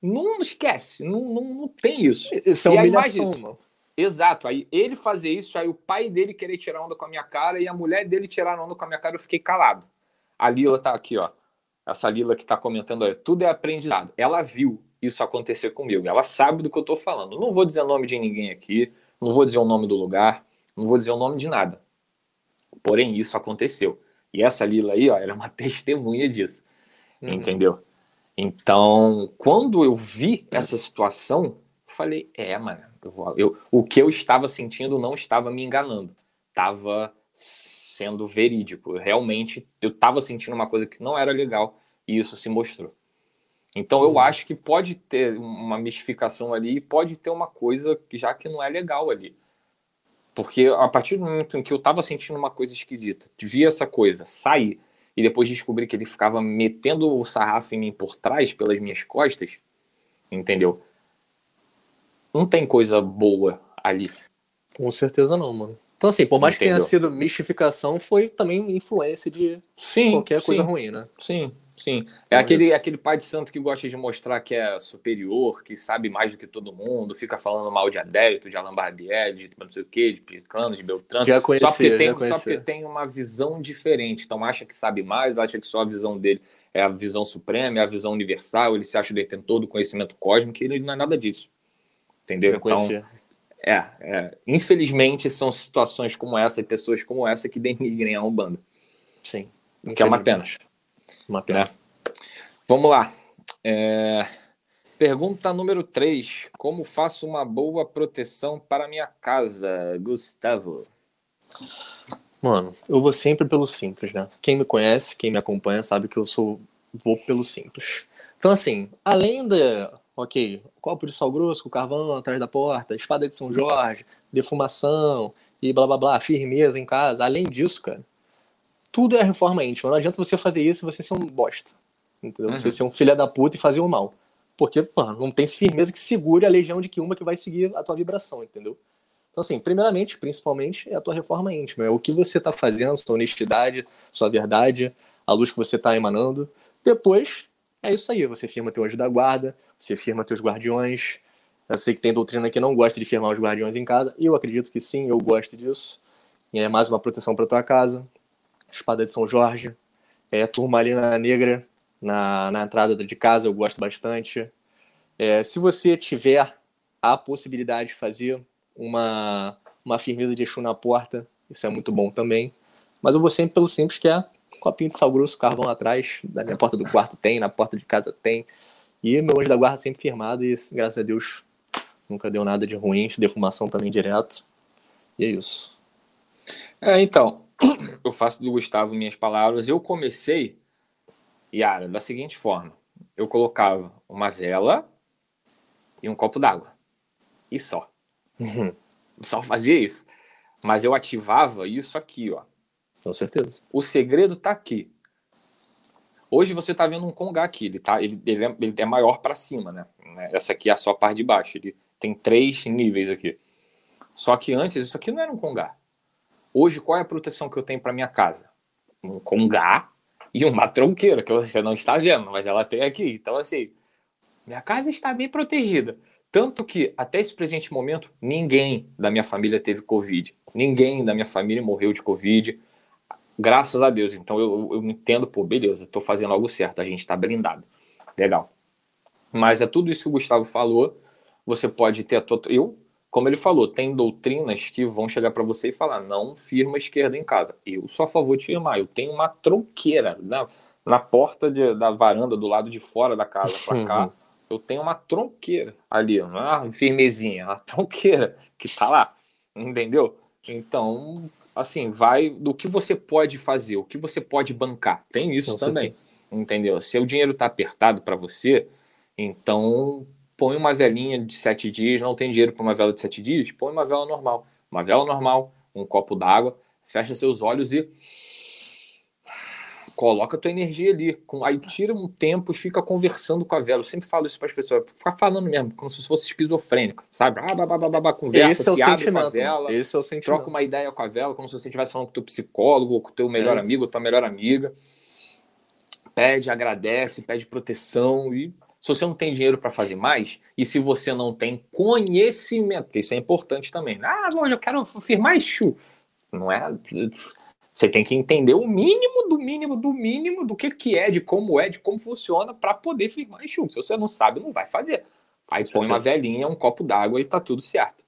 Não esquece, não, não, não tem isso. Isso é humilhação, mano. Exato. Aí ele fazer isso, aí o pai dele querer tirar onda com a minha cara e a mulher dele tirar onda com a minha cara, eu fiquei calado. A Lila tá aqui, ó. Essa Lila que tá comentando aí, tudo é aprendizado. Ela viu isso acontecer comigo. Ela sabe do que eu tô falando. Não vou dizer o nome de ninguém aqui, não vou dizer o nome do lugar, não vou dizer o nome de nada. Porém, isso aconteceu. E essa Lila aí, ó, ela é uma [laughs] testemunha disso. Uhum. Entendeu? Então, quando eu vi essa situação, eu falei, é, mano, eu, o que eu estava sentindo não estava me enganando, estava sendo verídico. Realmente, eu estava sentindo uma coisa que não era legal e isso se mostrou. Então, eu uhum. acho que pode ter uma mistificação ali e pode ter uma coisa já que não é legal ali. Porque a partir do momento em que eu estava sentindo uma coisa esquisita, vi essa coisa sair e depois descobri que ele ficava metendo o sarrafo em mim por trás, pelas minhas costas, entendeu? Não tem coisa boa ali. Com certeza não, mano. Então, assim, por mais Entendeu? que tenha sido mistificação, foi também influência de sim, qualquer sim, coisa ruim, né? Sim, sim. É aquele, aquele pai de santo que gosta de mostrar que é superior, que sabe mais do que todo mundo, fica falando mal de Adélito, de Alain Barbieri, de não sei o quê, de Picano, de Beltrano. Já conheci, só, porque tem, só porque tem uma visão diferente. Então, acha que sabe mais, acha que só a visão dele é a visão suprema, é a visão universal, ele se acha detentor do conhecimento cósmico, e ele não é nada disso. Entendeu? Então, é, é, infelizmente são situações como essa e pessoas como essa que denigrem a Umbanda. Sim. Que é uma pena. Uma pena. Né? Vamos lá. É... Pergunta número 3. Como faço uma boa proteção para minha casa, Gustavo? Mano, eu vou sempre pelo simples, né? Quem me conhece, quem me acompanha, sabe que eu sou vou pelo simples. Então, assim, além da ok, copo de sal grosso com carvão atrás da porta, espada de São Jorge, defumação e blá blá blá, firmeza em casa. Além disso, cara, tudo é reforma íntima. Não adianta você fazer isso e você ser um bosta. Entendeu? Uhum. Você ser um filho da puta e fazer o mal. Porque, mano, não tem firmeza que segure a legião de Kiumba que vai seguir a tua vibração, entendeu? Então, assim, primeiramente, principalmente, é a tua reforma íntima. É o que você está fazendo, sua honestidade, sua verdade, a luz que você está emanando. Depois, é isso aí. Você firma teu anjo da guarda, você firma teus guardiões. Eu sei que tem doutrina que não gosta de firmar os guardiões em casa. Eu acredito que sim, eu gosto disso. E é mais uma proteção para tua casa. Espada de São Jorge. É, turmalina negra na, na entrada de casa, eu gosto bastante. É, se você tiver a possibilidade de fazer uma, uma firmeza de Exu na porta, isso é muito bom também. Mas eu vou sempre pelo simples, que é copinho de sal grosso, carvão atrás, da minha porta do quarto tem, na porta de casa tem. E meu anjo da guarda sempre firmado e, graças a Deus, nunca deu nada de ruim, defumação também direto. E é isso. É, então, [clears throat] eu faço do Gustavo minhas palavras. Eu comecei, Yara, da seguinte forma: eu colocava uma vela e um copo d'água. E só. [laughs] Só fazia isso. Mas eu ativava isso aqui, ó. Com certeza. O segredo tá aqui. Hoje você está vendo um Congá aqui, ele, tá, ele, ele, é, ele é maior para cima, né? Essa aqui é a sua parte de baixo, ele tem três níveis aqui. Só que antes isso aqui não era um Congá. Hoje qual é a proteção que eu tenho para minha casa? Um Congá e uma tronqueira, que você não está vendo, mas ela tem aqui. Então assim, minha casa está bem protegida. Tanto que, até esse presente momento, ninguém da minha família teve Covid. Ninguém da minha família morreu de Covid. Graças a Deus. Então eu, eu entendo, pô, beleza, estou fazendo algo certo, a gente está blindado. Legal. Mas é tudo isso que o Gustavo falou. Você pode ter a tua. Eu, como ele falou, tem doutrinas que vão chegar para você e falar: não firma esquerda em casa. Eu sou a favor de firmar. Eu tenho uma tronqueira na, na porta de, da varanda, do lado de fora da casa, para cá, Eu tenho uma tronqueira ali, não é uma firmezinha, é uma tronqueira que tá lá, entendeu? Então, assim, vai do que você pode fazer, o que você pode bancar. Tem isso Com também, certeza. entendeu? Se o dinheiro tá apertado para você, então põe uma velinha de sete dias, não tem dinheiro para uma vela de sete dias, põe uma vela normal. Uma vela normal, um copo d'água, fecha seus olhos e coloca a tua energia ali. Com, aí tira um tempo e fica conversando com a vela. Eu sempre falo isso para as pessoas, ficar falando mesmo, como se fosse esquizofrênico, sabe? Ah, babá, babá, conversa, Esse é o sentimento, com a vela, Esse é o sentimento. troca uma ideia com a vela, como se você estivesse falando com o teu psicólogo, ou com o teu melhor É amigo, ou tua melhor amiga. Pede, agradece, pede proteção e se você não tem dinheiro para fazer mais e se você não tem conhecimento, porque isso é importante também. Ah, hoje eu quero firmar Exu. Não é. Você tem que entender o mínimo do mínimo do mínimo do que, que é, de como é, de como funciona para poder firmar Exu. Se você não sabe, não vai fazer. Aí Com põe uma certeza. velhinha, um copo d'água e tá tudo certo.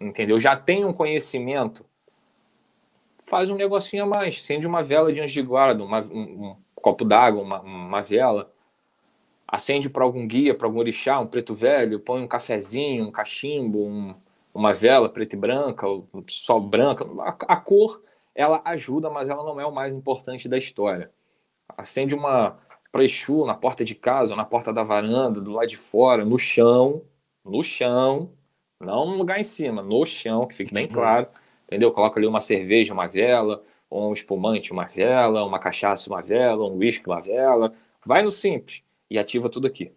Entendeu? Já tem um conhecimento, faz um negocinho a mais. Acende uma vela de anjo de guarda, uma- um, um copo d'água, uma, uma vela. Acende para algum guia, para algum orixá, um preto velho, põe um cafezinho, um cachimbo, um- uma vela preta e branca, ou só branca. A, a cor, ela ajuda, mas ela não é o mais importante da história. Acende uma para Exu na porta de casa, ou na porta da varanda, do lado de fora, no chão, no chão, não no lugar em cima, no chão, que fique bem claro, entendeu? Coloca ali uma cerveja, uma vela, ou um espumante, uma vela, uma cachaça, uma vela, um uísque, uma vela. Vai no simples e ativa tudo aqui.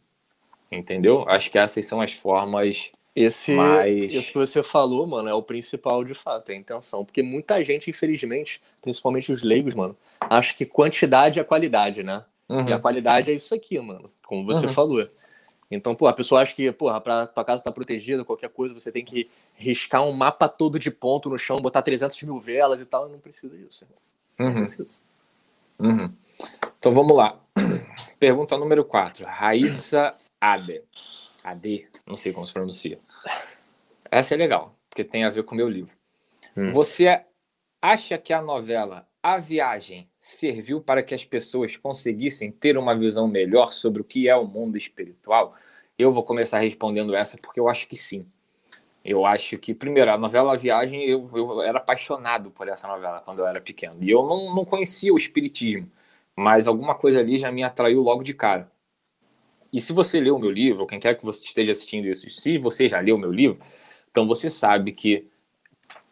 Entendeu? Acho que essas são as formas Esse, Mas- Isso que você falou, mano, é o principal de fato, é a intenção. Porque muita gente, infelizmente, principalmente os leigos, mano, acha que quantidade é qualidade, né? Uhum. E a qualidade é isso aqui, mano, como você Uhum. falou. Então, pô, a pessoa acha que, porra, pra tua casa estar protegida, qualquer coisa, você tem que riscar um mapa todo de ponto no chão, botar 300 mil velas e tal. Não precisa disso. Não Uhum. precisa. Uhum. Então vamos lá. Pergunta número 4. Raíssa Ade. Ade, não sei como se pronuncia. Essa é legal, porque tem a ver com o meu livro. Hum. Você acha que a novela A Viagem serviu para que as pessoas conseguissem ter uma visão melhor sobre o que é o mundo espiritual? Eu vou começar respondendo essa porque eu acho que sim. Eu acho que, primeiro, a novela A Viagem, eu, eu era apaixonado por essa novela quando eu era pequeno. E eu não, não conhecia o espiritismo, mas alguma coisa ali já me atraiu logo de cara. E se você leu o meu livro, quem quer que você esteja assistindo isso, se você já leu o meu livro, então você sabe que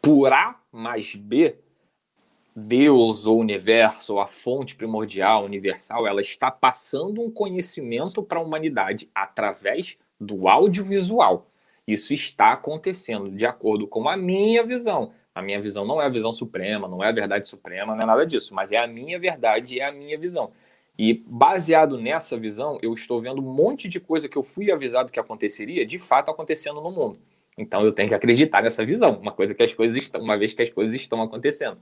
por A mais B, Deus ou universo, ou a fonte primordial, universal, ela está passando um conhecimento para a humanidade através do audiovisual. Isso está acontecendo de acordo com a minha visão. A minha visão não é a visão suprema, não é a verdade suprema, não é nada disso, mas é a minha verdade é a minha visão. E baseado nessa visão, eu estou vendo um monte de coisa que eu fui avisado que aconteceria, de fato acontecendo no mundo. Então eu tenho que acreditar nessa visão, uma coisa que as coisas estão, uma vez que as coisas estão acontecendo,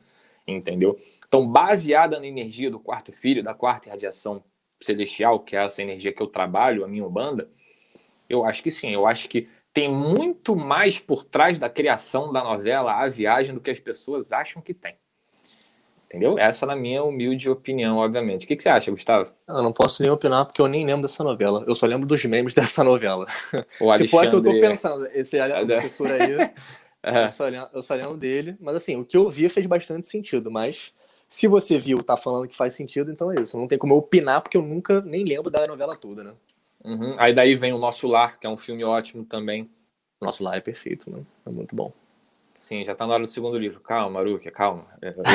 entendeu? Então, baseada na energia do quarto filho, da quarta irradiação celestial, que é essa energia que eu trabalho, a minha Umbanda, eu acho que sim, eu acho que tem muito mais por trás da criação da novela A Viagem do que as pessoas acham que tem. Entendeu? Essa na minha humilde opinião, obviamente. O que, que você acha, Gustavo? Eu não posso nem opinar porque eu nem lembro dessa novela. Eu só lembro dos memes [laughs] dessa novela. O Se for a que eu tô Alexandre- pensando, esse assessor aí, [laughs] É, eu, só lembro, eu só lembro dele. Mas assim, o que eu vi fez bastante sentido. Mas se você viu, tá falando que faz sentido, então é isso. Não tem como eu opinar porque eu nunca nem lembro da novela toda, né? uhum. Aí daí vem o Nosso Lar, que é um filme ótimo também. Nosso lá é perfeito, né? É muito bom. Sim, já tá na hora do segundo livro. Calma, Maruca, calma.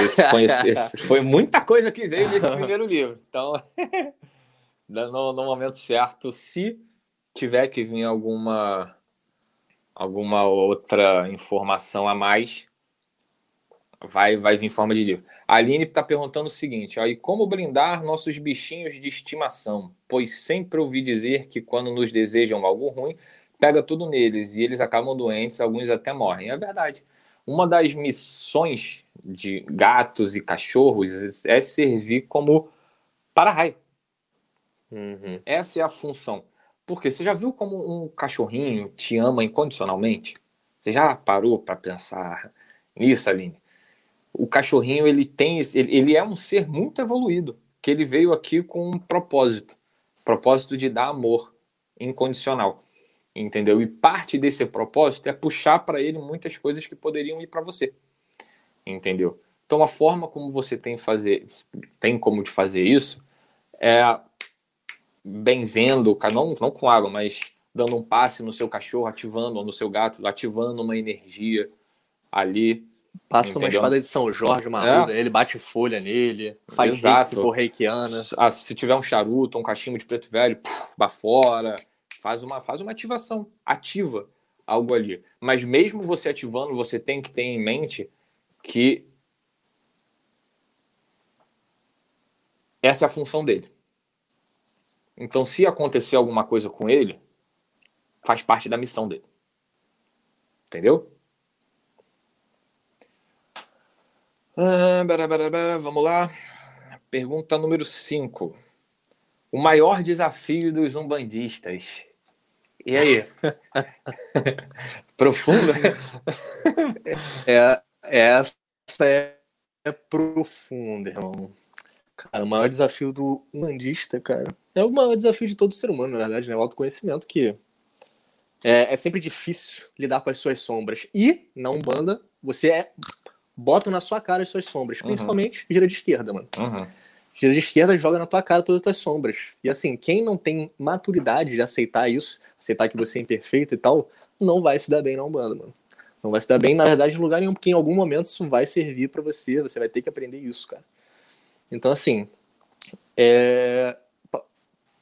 Esse, conhece- esse- foi muita coisa que veio nesse [laughs] primeiro livro. Então, [laughs] no, no momento certo, se tiver que vir alguma alguma outra informação a mais, vai, vai vir em forma de livro. A Aline está perguntando o seguinte: e como brindar nossos bichinhos de estimação? Pois sempre ouvi dizer que quando nos desejam algo ruim, pega tudo neles e eles acabam doentes, alguns até morrem. É verdade. Uma das missões de gatos e cachorros é servir como para-raio. Uhum. Essa é a função. Porque você já viu como um cachorrinho te ama incondicionalmente? Você já parou para pensar nisso, Aline? O cachorrinho ele tem, ele é um ser muito evoluído, que ele veio aqui com um propósito, propósito de dar amor. incondicional. Entendeu? E parte desse propósito é puxar para ele muitas coisas que poderiam ir para você. Entendeu? Então a forma como você tem fazer tem como de fazer isso é benzendo, não, não com água, mas dando um passe no seu cachorro, ativando, ou no seu gato, ativando uma energia ali. Passa entendeu? uma espada de São Jorge, uma é. ele bate folha nele, faz Exato. se for reikiana. Ah, se tiver um charuto, um cachimbo de preto velho, para fora, faz uma, faz uma ativação, ativa algo ali. Mas mesmo você ativando, você tem que ter em mente que essa é a função dele. Então, se acontecer alguma coisa com ele, faz parte da missão dele. Entendeu? Ah, vamos lá. Pergunta número 5. O maior desafio dos umbandistas. E aí? Profunda? É, essa é, é profunda, irmão. Cara, o maior desafio do umbandista, cara, é o maior desafio de todo ser humano, na verdade, né? O autoconhecimento que é, é sempre difícil lidar com as suas sombras. E, na Umbanda, você é, bota na sua cara as suas sombras, uhum. principalmente gira de esquerda, mano. Uhum. Gira de esquerda joga na tua cara todas as tuas sombras. E assim, quem não tem maturidade de aceitar isso, aceitar que você é imperfeito e tal, não vai se dar bem na Umbanda, mano. Não vai se dar bem, na verdade, em lugar nenhum, porque em algum momento isso vai servir para você, você vai ter que aprender isso, cara. Então, assim, é...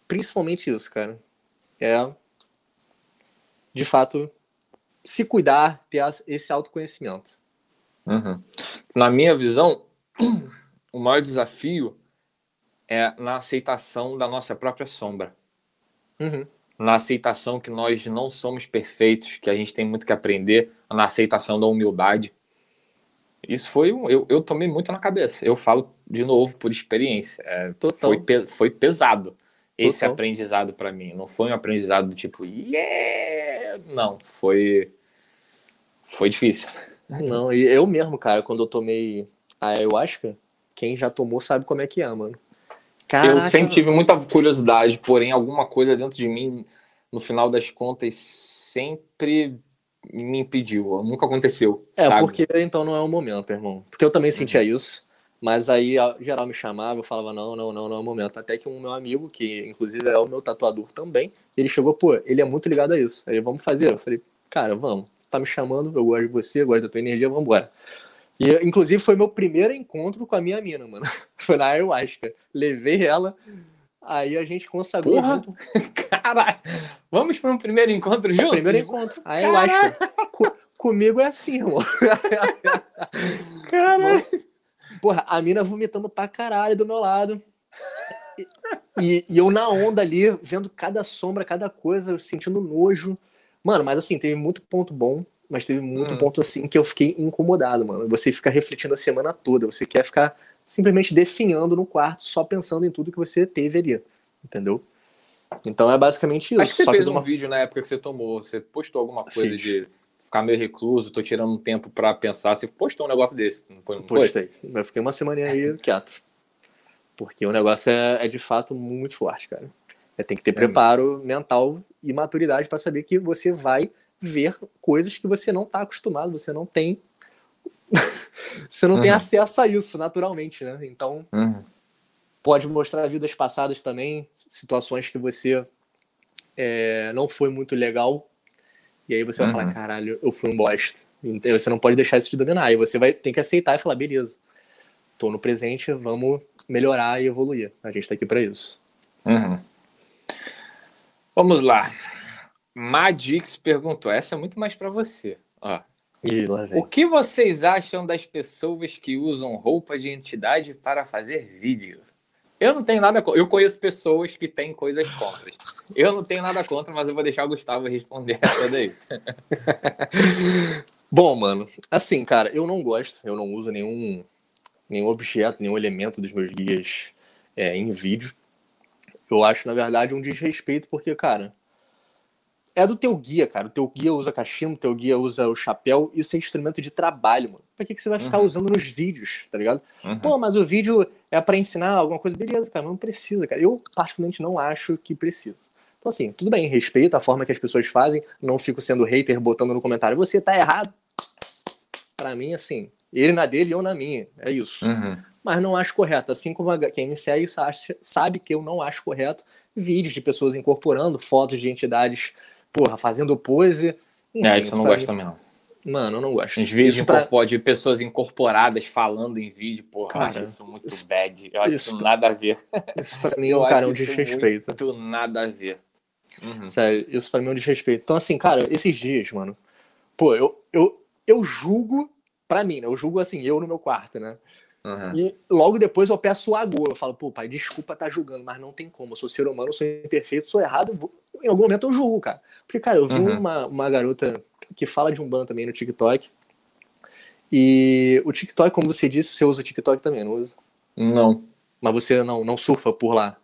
principalmente isso, cara. É de fato, se cuidar, ter esse autoconhecimento. Uhum. Na minha visão, [clears throat] o maior desafio é na aceitação da nossa própria sombra. Uhum. Na aceitação que nós não somos perfeitos, que a gente tem muito que aprender, na aceitação da humildade. Isso foi um. Eu, eu tomei muito na cabeça. Eu falo de novo por experiência. É, foi, foi pesado esse Total. aprendizado para mim. Não foi um aprendizado do tipo, yeah! Não, foi. Foi difícil. [laughs] Não, e eu mesmo, cara, quando eu tomei a ayahuasca, quem já tomou sabe como é que é, mano. Caraca. Eu sempre tive muita curiosidade, porém, alguma coisa dentro de mim, no final das contas, sempre me impediu. Nunca aconteceu. É, sabe? porque então não é o momento, irmão. Porque eu também sentia uhum. isso. Mas aí, geral me chamava, eu falava, não, não, não, não é o momento. Até que um meu amigo, que inclusive é o meu tatuador também, ele chegou, pô, ele é muito ligado a isso. Aí, vamos fazer? Eu falei, cara, vamos. Tá me chamando, eu gosto de você, eu gosto da tua energia, vamos embora. E, inclusive, foi meu primeiro encontro com a minha mina, mano. [laughs] Foi na ayahuasca. Levei ela, aí a gente consagrou Porra. junto. [laughs] Caralho! Vamos para um primeiro encontro junto? Primeiro encontro. A ayahuasca. Co comigo é assim, irmão. [laughs] Caralho! Porra, a mina vomitando pra caralho do meu lado. E, e, eu na onda ali, vendo cada sombra, cada coisa, sentindo nojo. Mano, mas assim, teve muito ponto bom, mas teve muito hum. ponto assim que eu fiquei incomodado, mano. Você fica refletindo a semana toda, você quer ficar simplesmente definhando no quarto, só pensando em tudo que você teve ali, entendeu? Então é basicamente isso. Acho que você fez um uma... vídeo na época que você tomou, você postou alguma coisa Fiz. de ficar meio recluso, tô tirando um tempo para pensar. Você postou um negócio desse, não foi? Não Postei. Eu fiquei uma semana aí [laughs] quieto. Porque o negócio é, é de fato muito forte, cara. É, tem que ter é. preparo mental e maturidade para saber que você vai ver coisas que você não está acostumado, você não tem. [laughs] você não uhum. tem acesso a isso naturalmente, né? Então, uhum. pode mostrar vidas passadas também, situações que você é, não foi muito legal e aí você vai falar, uhum. caralho, eu fui um bosta. Então, você não pode deixar isso te dominar. Aí você vai ter que aceitar e falar, beleza, tô no presente, vamos melhorar e evoluir. A gente tá aqui para isso. Uhum. Vamos lá. Madix perguntou, essa é muito mais para você. Ó. o que vocês acham das pessoas que usam roupa de entidade para fazer vídeo? Eu não tenho nada Eu conheço pessoas que têm coisas contra. Eu não tenho nada contra, mas eu vou deixar o Gustavo responder essa daí. [laughs] Bom, mano, assim, cara, eu não gosto, eu não uso nenhum, nenhum objeto, nenhum elemento dos meus guias é, em vídeo. Eu acho, na verdade, um desrespeito, porque, cara, é do teu guia, cara. O teu guia usa cachimbo, o teu guia usa o chapéu. Isso é instrumento de trabalho, mano. Pra que, que você vai ficar uhum. usando nos vídeos, tá ligado? Uhum. Pô, mas o vídeo é para ensinar alguma coisa. Beleza, cara, não precisa, cara. Eu, particularmente, não acho que precisa. Então, assim, tudo bem, respeito a forma que as pessoas fazem, não fico sendo hater botando no comentário, você tá errado. Para mim, assim, ele na dele e eu na minha. É isso. Uhum. Mas não acho correto. Assim como quem me segue sabe que eu não acho correto vídeos de pessoas incorporando fotos de entidades, porra, fazendo pose. Enfim, é, isso eu não gosto mim... também, não. Mano, eu não gosto. Os vídeos pra... de pessoas incorporadas falando em vídeo, porra, cara, eu acho isso muito isso, bad. Eu acho isso, isso nada a ver. Isso pra mim é [laughs] um cara um desrespeito. Muito nada a ver. Uhum. Sério, isso pra mim é um desrespeito. Então, assim, cara, esses dias, mano, pô, eu, eu, eu julgo, pra mim, né? Eu julgo assim, eu no meu quarto, né? Uhum. E logo depois eu peço a Go. Eu falo, pô, pai, desculpa estar tá julgando, mas não tem como. Eu sou ser humano, sou imperfeito, sou errado. Vou... Em algum momento eu julgo, cara. Porque, cara, eu vi uhum. uma, uma garota que fala de um ban também no TikTok. E o TikTok, como você disse, você usa o TikTok também, não usa? Não. Mas você não, não surfa por lá?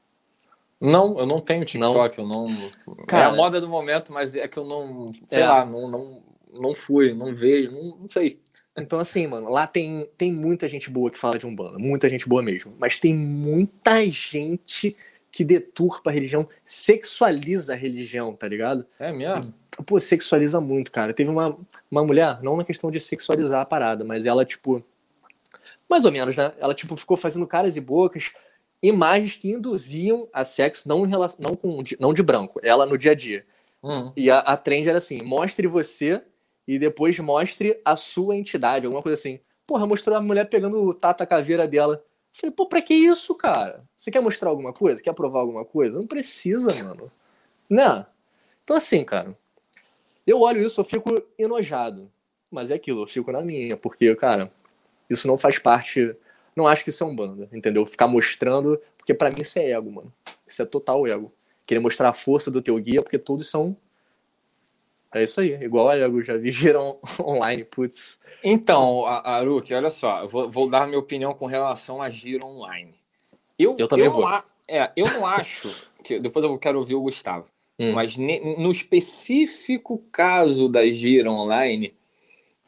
Não, eu não tenho TikTok, não. eu não. Cara, é a moda do momento, mas é que eu não, sei é. lá, não, não, não fui, não vejo, não, não sei. Então, assim, mano, lá tem, tem muita gente boa que fala de Umbanda, muita gente boa mesmo. Mas tem muita gente que deturpa a religião, sexualiza a religião, tá ligado? É mesmo? Pô, sexualiza muito, cara. Teve uma, uma mulher, não na questão de sexualizar a parada, mas ela, tipo. Mais ou menos, né? Ela, tipo, ficou fazendo caras e bocas, imagens que induziam a sexo, não, em relação, não, com, não de branco, ela no dia a dia. Hum. E a, a trend era assim: mostre você e depois mostre a sua entidade, alguma coisa assim. Porra, mostrou a mulher pegando o tata caveira dela. Falei, pô, pra que isso, cara? Você quer mostrar alguma coisa? Quer provar alguma coisa? Não precisa, mano. Né? Então, assim, cara, eu olho isso, eu fico enojado. Mas é aquilo, eu fico na minha, porque, cara, isso não faz parte. Não acho que isso é um bando, entendeu? Ficar mostrando, porque para mim isso é ego, mano. Isso é total ego. Querer mostrar a força do teu guia, porque todos são é isso aí, igual a Ego, já vi [laughs] giram online, putz. Então, Aruki, olha só, eu vou, vou, dar minha opinião com relação a giro online. Eu, eu também eu vou. Não, é, eu não acho, que depois eu quero ouvir o Gustavo, hum. mas ne, no específico caso da gira online,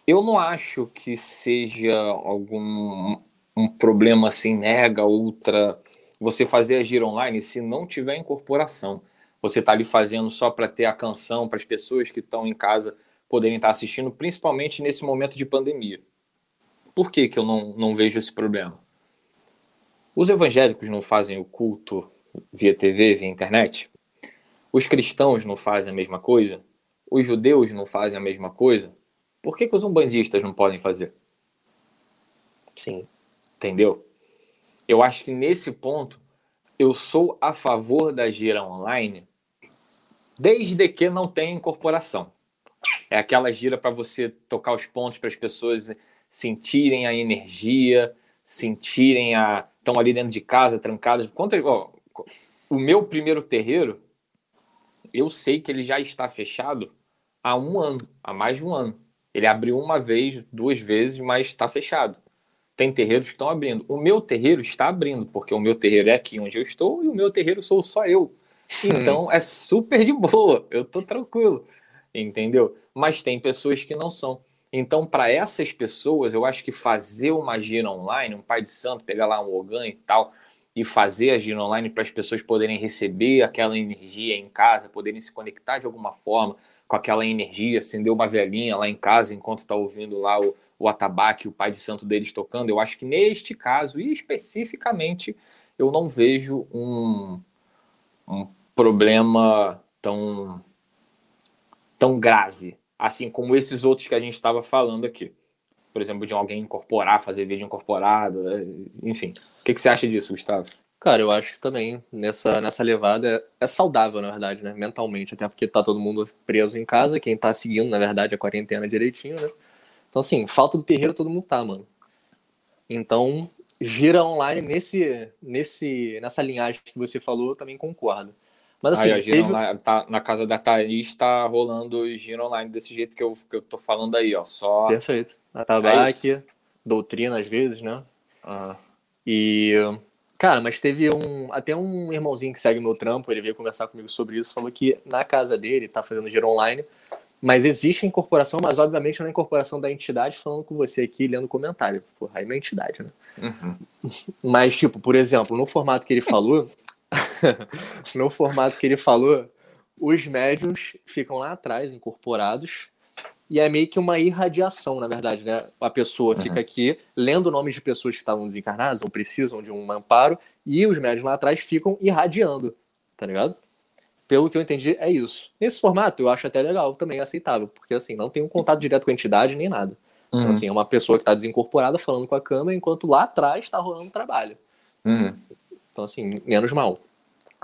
eu não acho que seja algum um problema assim, mega, ultra, você fazer a gira online se não tiver incorporação você está ali fazendo só para ter a canção para as pessoas que estão em casa poderem estar tá assistindo, principalmente nesse momento de pandemia. Por que, que eu não, não vejo esse problema? Os evangélicos não fazem o culto via TV, via internet? Os cristãos não fazem a mesma coisa? Os judeus não fazem a mesma coisa? Por que, que os umbandistas não podem fazer? Sim. Entendeu? Eu acho que nesse ponto eu sou a favor da gira online desde que não tenha incorporação. É aquela gira para você tocar os pontos para as pessoas sentirem a energia, sentirem a. estão ali dentro de casa, trancadas. O meu primeiro terreiro, eu sei que ele já está fechado há um ano, há mais de um ano. Ele abriu uma vez, duas vezes, mas está fechado. Tem terreiros que estão abrindo. O meu terreiro está abrindo, porque o meu terreiro é aqui onde eu estou e o meu terreiro sou só eu. Então é super de boa, eu tô tranquilo, entendeu? Mas tem pessoas que não são. Então, para essas pessoas, eu acho que fazer uma gira online, um pai de santo, pegar lá um Ogan e tal, e fazer a gira online para as pessoas poderem receber aquela energia em casa, poderem se conectar de alguma forma com aquela energia, acender uma velhinha lá em casa enquanto está ouvindo lá o, o atabaque, o pai de santo deles tocando. Eu acho que neste caso, e especificamente, eu não vejo um, um problema tão, tão grave, assim como esses outros que a gente estava falando aqui. Por exemplo, de alguém incorporar, fazer vídeo incorporado, é, enfim. O que, que você acha disso, Gustavo? Cara, eu acho que também nessa, nessa levada é, saudável, na verdade, né? Mentalmente, até porque tá todo mundo preso em casa, quem tá seguindo, na verdade, a quarentena direitinho, né? Então, assim, falta do terreiro todo mundo tá, mano. Então, gira online nesse, nesse, nessa linhagem que você falou, eu também concordo. Mas assim, Aí, teve... online, tá, na casa da Thaís tá rolando o giro online desse jeito que eu, que eu tô falando aí, ó. Só... Perfeito. A tabaque, é doutrina às vezes, né? Uhum. E, cara, mas teve um. Até um irmãozinho que segue meu trampo, ele veio conversar comigo sobre isso, falou que na casa dele tá fazendo giro online, mas existe a incorporação, mas obviamente não é a incorporação da entidade falando com você aqui, lendo comentário. Porra, aí é entidade, né? Uhum. Mas, tipo, por exemplo, no formato que ele falou, [laughs] no formato que ele falou, os médiums ficam lá atrás, incorporados, e é meio que uma irradiação, na verdade, né? A pessoa uhum. fica aqui lendo o nome de pessoas que estavam desencarnadas ou precisam de um amparo, e os médiums lá atrás ficam irradiando, tá ligado? Pelo que eu entendi, é isso. Nesse formato, eu acho até legal, também aceitável, porque assim, não tem um contato direto com a entidade nem nada. Então, uhum. Então, assim, é uma pessoa que está desincorporada falando com a câmera, enquanto lá atrás está rolando trabalho. Uhum. Então, assim, menos mal.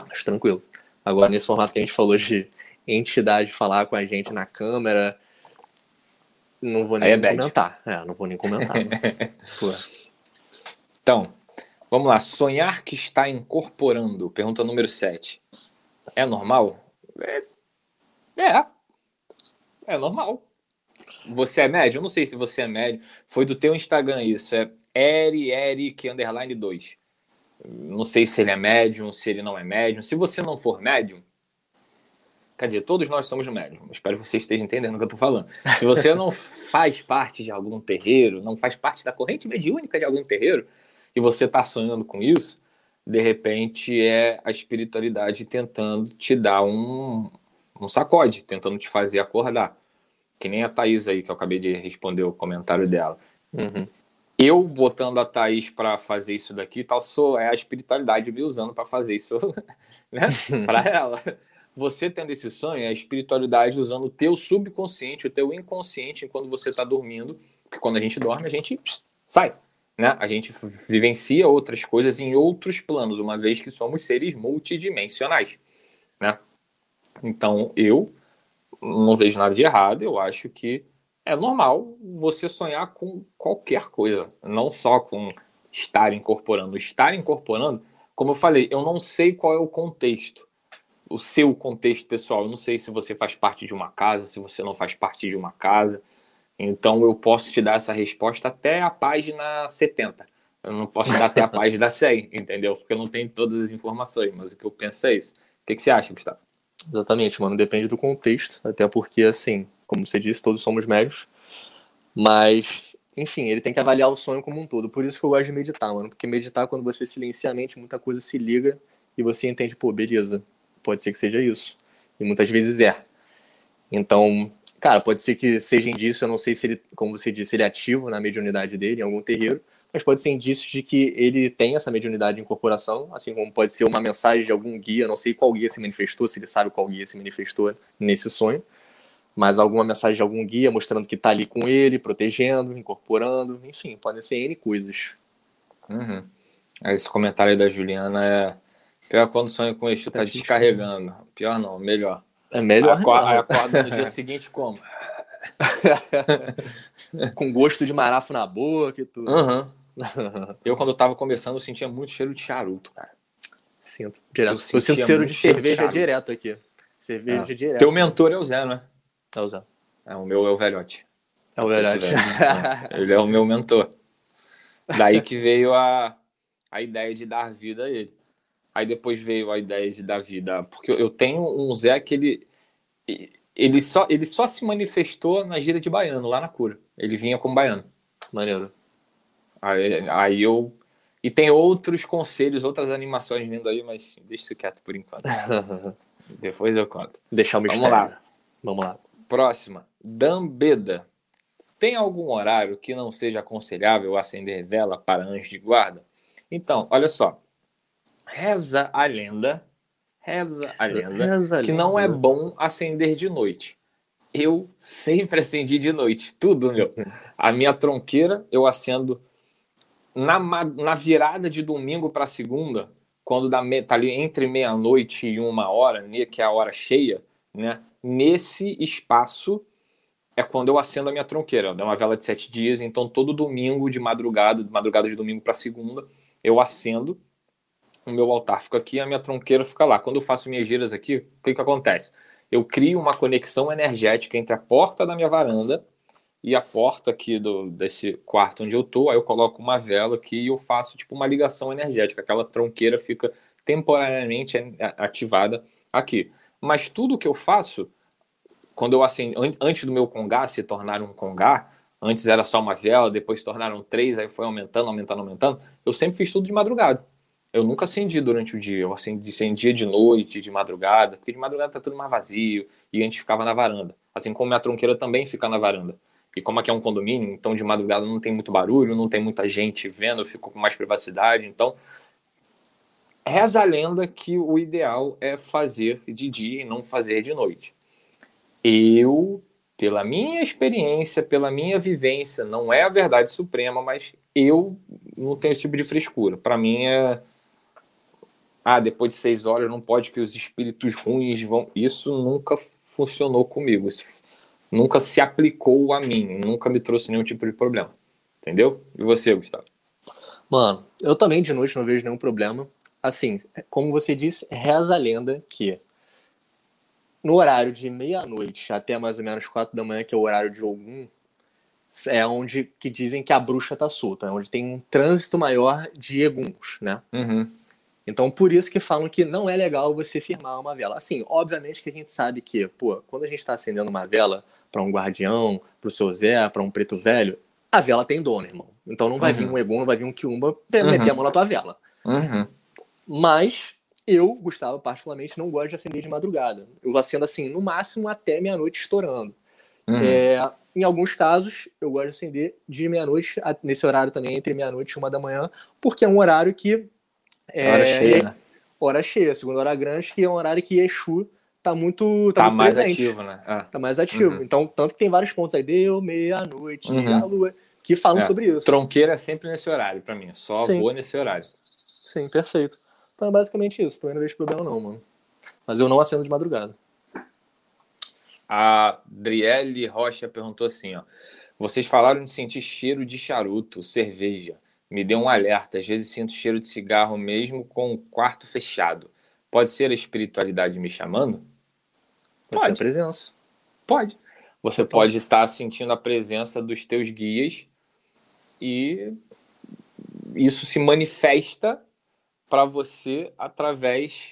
Mas tranquilo. Agora, nesse formato que a gente falou de entidade falar com a gente na câmera, não vou nem é comentar. É, não vou nem comentar. [laughs] então, vamos lá. Sonhar que está incorporando. Pergunta número 7. É normal? É. É, é normal. Você é médio? Eu não sei se você é médio. Foi do teu Instagram isso. É Eri, Eric, underline 2. Não sei se ele é médium, se ele não é médium. Se você não for médium, quer dizer, todos nós somos médium. Espero que você esteja entendendo o que eu estou falando. Se você não [laughs] faz parte de algum terreiro, não faz parte da corrente mediúnica de algum terreiro, e você está sonhando com isso, de repente é a espiritualidade tentando te dar um, um sacode, tentando te fazer acordar. Que nem a Thaís aí, que eu acabei de responder o comentário dela. Uhum. Eu botando a Thaís para fazer isso daqui tal, sou, é a espiritualidade me usando para fazer isso [laughs] né? [laughs] para ela. Você tendo esse sonho, é a espiritualidade usando o teu subconsciente, o teu inconsciente enquanto você está dormindo. Porque quando a gente dorme, a gente sai. Né? A gente vivencia outras coisas em outros planos, uma vez que somos seres multidimensionais. Né? Então, eu não vejo nada de errado, eu acho que é normal você sonhar com qualquer coisa, não só com estar incorporando. Estar incorporando, como eu falei, eu não sei qual é o contexto, o seu contexto pessoal. Eu não sei se você faz parte de uma casa, se você não faz parte de uma casa. Então eu posso te dar essa resposta até a página 70. Eu não posso dar até a [laughs] página 100, entendeu? Porque eu não tenho todas as informações, mas o que eu penso é isso. O que, que você acha, Gustavo? Exatamente, mano. Depende do contexto. Até porque, assim, como você disse, todos somos médios. Mas, enfim, ele tem que avaliar o sonho como um todo. Por isso que eu gosto de meditar, mano. Porque meditar, quando você silencia a mente, muita coisa se liga e você entende, pô, beleza, pode ser que seja isso. E muitas vezes é. Então, cara, pode ser que seja indício, eu não sei se ele, como você disse, ele é ativo na mediunidade dele, em algum terreiro, mas pode ser indício de que ele tem essa mediunidade de incorporação, assim como pode ser uma mensagem de algum guia, não sei qual guia se manifestou, se ele sabe qual guia se manifestou nesse sonho, mas alguma mensagem de algum guia mostrando que está ali com ele, protegendo, incorporando, enfim, podem ser N coisas. Uhum. Esse comentário aí da Juliana é pior quando sonho com isso, tá descarregando. Pior não, melhor. É melhor. Aí acorda no dia [laughs] seguinte como? [laughs] com gosto de marafo na boca e tudo. Uhum. [laughs] eu, quando eu tava começando, eu sentia muito cheiro de charuto, cara. Sinto. Direto. Eu, eu sinto cheiro de cerveja direto aqui. Cerveja é. direto. Teu mentor é o Zé, né? É o Zé. É, o meu é o velhote. É o velhote. [laughs] ele é o meu mentor. Daí que veio a, a ideia de dar vida a ele. Aí depois veio a ideia de dar vida. Porque eu tenho um Zé que ele. Ele só, ele só se manifestou na gira de baiano, lá na cura. Ele vinha como baiano. Maneiro. Aí, aí eu. E tem outros conselhos, outras animações vindo aí, mas deixa isso quieto por enquanto. [laughs] Depois eu conto. Deixar o mistério. Vamos lá. Vamos lá. Próxima. Dambeda. Tem algum horário que não seja aconselhável acender vela para anjo de guarda? Então, olha só. Reza a lenda, reza a lenda, reza que não é bom acender de noite. Eu sempre acendi de noite, tudo, meu. A minha tronqueira eu acendo na, na virada de domingo para segunda, quando dá, tá ali entre meia-noite e uma hora, que é a hora cheia, né? Nesse espaço é quando eu acendo a minha tronqueira. É uma vela de sete dias, então todo domingo de madrugada, de madrugada de domingo para segunda, eu acendo. O meu altar fica aqui, a minha tronqueira fica lá. Quando eu faço minhas giras aqui, o que, que acontece? Eu crio uma conexão energética entre a porta da minha varanda e a porta aqui do, desse quarto onde eu tô, aí eu coloco uma vela aqui e eu faço tipo uma ligação energética. Aquela tronqueira fica temporariamente ativada aqui. Mas tudo que eu faço, quando eu acendo, antes do meu congá se tornar um congá, antes era só uma vela, depois se tornaram três, aí foi aumentando, aumentando, aumentando, eu sempre fiz tudo de madrugada. Eu nunca acendi durante o dia. Eu acendi, acendia de noite, de madrugada, porque de madrugada tá tudo mais vazio e a gente ficava na varanda. Assim como a tronqueira também fica na varanda. E como aqui é um condomínio, então de madrugada não tem muito barulho, não tem muita gente vendo, eu fico com mais privacidade. Então, reza a lenda que o ideal é fazer de dia e não fazer de noite. Eu, pela minha experiência, pela minha vivência, não é a verdade suprema, mas eu não tenho esse tipo de frescura. Para mim é. Ah, depois de seis horas não pode que os espíritos ruins vão. Isso nunca funcionou comigo. Isso nunca se aplicou a mim. Nunca me trouxe nenhum tipo de problema. Entendeu? E você, Gustavo? Mano, eu também de noite não vejo nenhum problema. Assim, como você disse, reza a lenda que no horário de meia-noite até mais ou menos quatro da manhã, que é o horário de algum, é onde que dizem que a bruxa tá solta, é onde tem um trânsito maior de eguns, né? Uhum. Então, por isso que falam que não é legal você firmar uma vela. Assim, obviamente que a gente sabe que, pô, quando a gente está acendendo uma vela para um guardião, para o seu Zé, para um preto velho, a vela tem dono, irmão. Então não vai uhum. vir um Egun, não vai vir um Kiumba pra uhum. meter a mão na tua vela. Uhum. Mas eu, Gustavo, particularmente, não gosto de acender de madrugada. Eu acendo assim, no máximo até meia-noite estourando. Uhum. É, em alguns casos, eu gosto de acender de meia-noite, nesse horário também, entre meia-noite e uma da manhã, porque é um horário que. É, hora cheia, né? Hora cheia, segunda hora grande, que é um horário que Exu tá muito, tá, tá muito mais presente. ativo, né? Ah. Tá mais ativo. Uhum. Então, tanto que tem vários pontos aí, deu meia-noite, Uhum. a lua, que falam É. sobre isso. Tronqueira é sempre nesse horário, pra mim. Só Sim. vou nesse horário. Sim, perfeito. Então é basicamente isso. Também não vejo problema não, mano. Mas eu não acendo de madrugada. A Adriele Rocha perguntou assim, ó. Vocês falaram de sentir cheiro de charuto, cerveja. Me deu um alerta. Às vezes sinto cheiro de cigarro mesmo com o quarto fechado. Pode ser a espiritualidade me chamando? Pode, Pode. ser a presença. Pode. Você Total. pode estar sentindo a presença dos teus guias e isso se manifesta para você através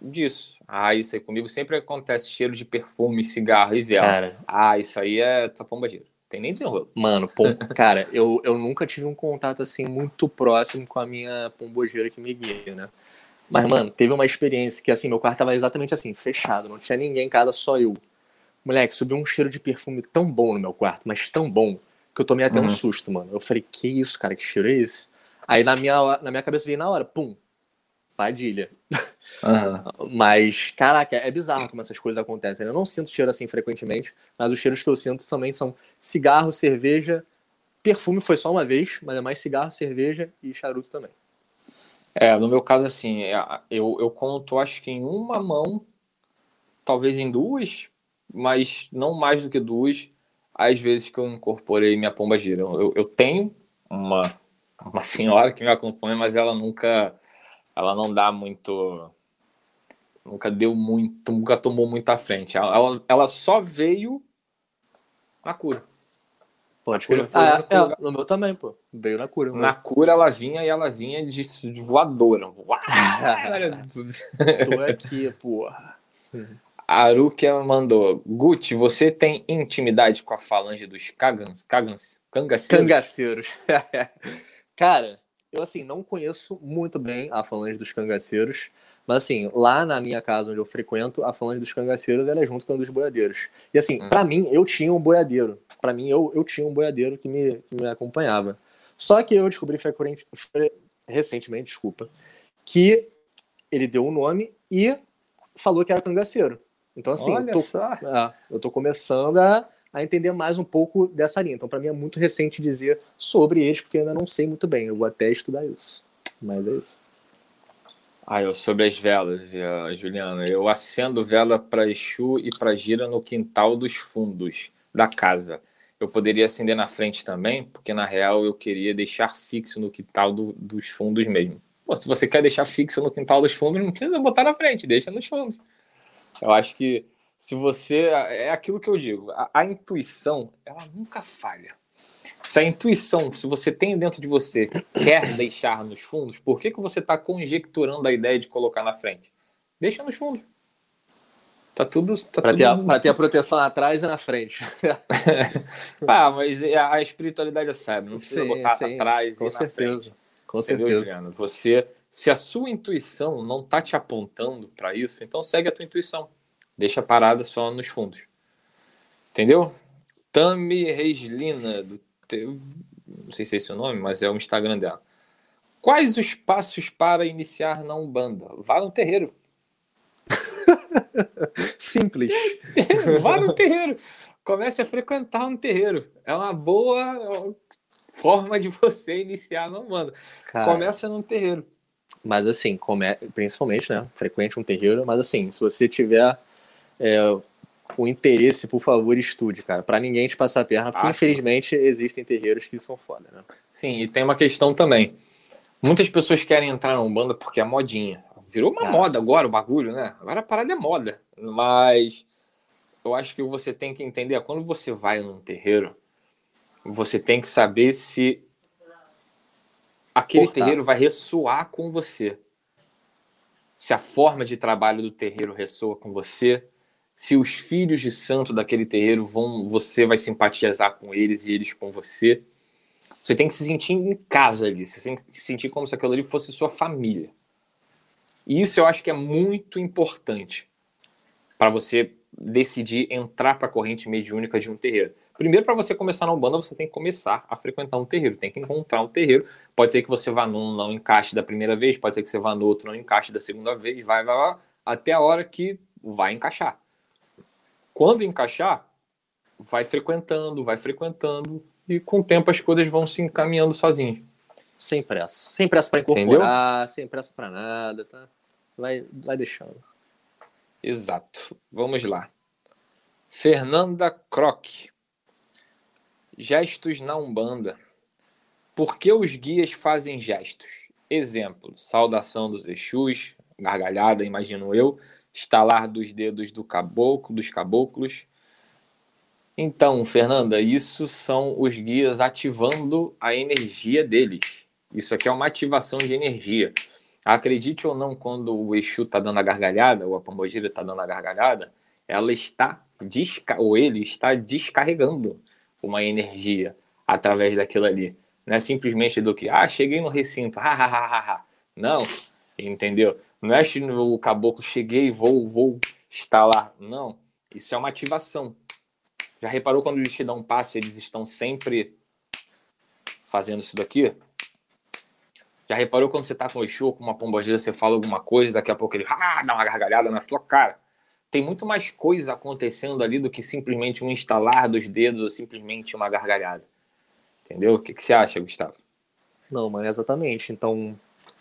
disso. Ah, isso aí comigo sempre acontece cheiro de perfume, cigarro e vela. Cara, Ah, isso aí é tapomba gira. Tem nem desenrolo. mano, pom... [laughs] cara, eu, eu nunca tive um contato assim muito próximo com a minha pombogeira que me guia, né? Mas, mano, teve uma experiência que, assim, meu quarto tava exatamente assim, fechado, não tinha ninguém em casa, só eu. Moleque, subiu um cheiro de perfume tão bom no meu quarto, mas tão bom, que eu tomei até Uhum. um susto, mano. Eu falei, que isso, cara, que cheiro é esse? Aí na minha, na minha cabeça veio na hora, pum, padilha. Mas, caraca, é bizarro como essas coisas acontecem. né? Eu não sinto cheiro assim frequentemente, mas os cheiros que eu sinto também são cigarro, cerveja, perfume foi só uma vez, mas é mais cigarro, cerveja e charuto também. É, no meu caso, assim, é, eu, eu conto, acho que em uma mão, talvez em duas, mas não mais do que duas, as vezes que eu incorporei minha pomba gira. Eu, eu tenho uma, uma senhora que me acompanha, mas ela nunca, ela não dá muito, nunca deu muito, nunca tomou muito à frente. Ela, ela, ela só veio na cura. Pode cura crer. foi Ah, no é, no meu também, pô. Veio na cura. Na cura ela vinha e ela vinha de, de voadora. [laughs] Tô aqui, porra. Arukia mandou. Gucci, você tem intimidade com a falange dos cagans, cagans, cangaceiros? Cangaceiros. [laughs] Cara, eu assim, não conheço muito bem a falange dos cangaceiros, mas assim, lá na minha casa onde eu frequento, a falange dos cangaceiros ela é junto com a dos boiadeiros. E assim, Hum. pra mim, eu tinha um boiadeiro. Pra mim, eu, eu tinha um boiadeiro que me, que me acompanhava. Só que eu descobri frequente, recentemente, desculpa, que ele deu um nome e falou que era cangaceiro. Então, assim, eu Olha tô, só. é, eu tô começando a, a entender mais um pouco dessa linha. Então, para mim é muito recente dizer sobre eles, porque ainda não sei muito bem. Eu vou até estudar isso. Mas é isso. Ah, eu sobre as velas, eh, Juliana. Eu acendo vela para Exu e para Gira no quintal dos fundos da casa. Eu poderia acender na frente também, porque na real eu queria deixar fixo no quintal do- dos fundos mesmo. Pô, se você quer deixar fixo no quintal dos fundos, não precisa botar na frente, deixa nos fundos. Eu acho que se você. É aquilo que eu digo, a, a intuição, ela nunca falha. Se a intuição, se você tem dentro de você, quer deixar nos fundos, por que, que você está conjecturando a ideia de colocar na frente? Deixa nos fundos. Tá tudo. Tá tudo... ter, ter a proteção atrás e na frente. [laughs] Ah, mas a, a espiritualidade é sábia, não precisa Sim, botar sim, atrás com e na certeza. frente. Com certeza. Você, se a sua intuição não tá te apontando para isso, então segue a tua intuição. Deixa parada só nos fundos. Entendeu? Tami Reislina, do teu, não sei se é esse o nome, mas é o Instagram dela. Quais os passos para iniciar na Umbanda? Vá no terreiro. [laughs] Simples. [laughs] Vá no terreiro. Comece a frequentar um terreiro. É uma boa forma de você iniciar na Umbanda. Cara, Começa num terreiro. Mas assim, come... principalmente, né? Frequente um terreiro, mas assim, se você tiver é, o interesse, por favor, estude, cara. Para ninguém te passar a perna, porque ah, infelizmente sim. existem terreiros que são foda, né? Sim, e tem uma questão também. Muitas pessoas querem entrar na Umbanda porque é modinha. Virou uma moda agora o bagulho, né? Agora a parada é moda. Mas eu acho que você tem que entender, quando você vai num terreiro, você tem que saber se aquele Portar. terreiro vai ressoar com você. Se a forma de trabalho do terreiro ressoa com você, se os filhos de santo daquele terreiro vão, você vai simpatizar com eles e eles com você. Você tem que se sentir em casa ali, você tem que se sentir como se aquilo ali fosse sua família. E isso eu acho que é muito importante para você decidir entrar para a corrente mediúnica de um terreiro. Primeiro, para você começar na Umbanda, você tem que começar a frequentar um terreiro, tem que encontrar um terreiro. Pode ser que você vá num, não encaixe da primeira vez, pode ser que você vá no outro, não encaixe da segunda vez, vai, vai, vai, até a hora que vai encaixar. Quando encaixar, vai frequentando, vai frequentando, e com o tempo as coisas vão se encaminhando sozinhas. Sem pressa. Sem pressa para incorporar, Entendeu? sem pressa para nada, tá? Vai, vai deixando. Exato. Vamos lá. Fernanda Croc. Gestos na Umbanda. Por que os guias fazem gestos? Exemplo: saudação dos Exus, gargalhada, imagino eu, estalar dos dedos do caboclo, dos caboclos, então, Fernanda, isso são os guias ativando a energia deles. Isso aqui é uma ativação de energia. Acredite ou não, quando o Exu está dando a gargalhada, ou a Pombogira está dando a gargalhada, ela está, ou ele está descarregando uma energia através daquilo ali. Não é simplesmente do que, ah, cheguei no recinto, ha, ha, ha, ha. Não, entendeu? Não é o caboclo, cheguei, vou, vou lá. Não, isso é uma ativação. Já reparou quando eles te dão um passe, eles estão sempre fazendo isso daqui? Já reparou quando você tá com o Exu, com uma pombogira, você fala alguma coisa, daqui a pouco ele ah, dá uma gargalhada na tua cara? Tem muito mais coisa acontecendo ali do que simplesmente um instalar dos dedos ou simplesmente uma gargalhada. Entendeu? O que, que você acha, Gustavo? Não, mas exatamente. Então,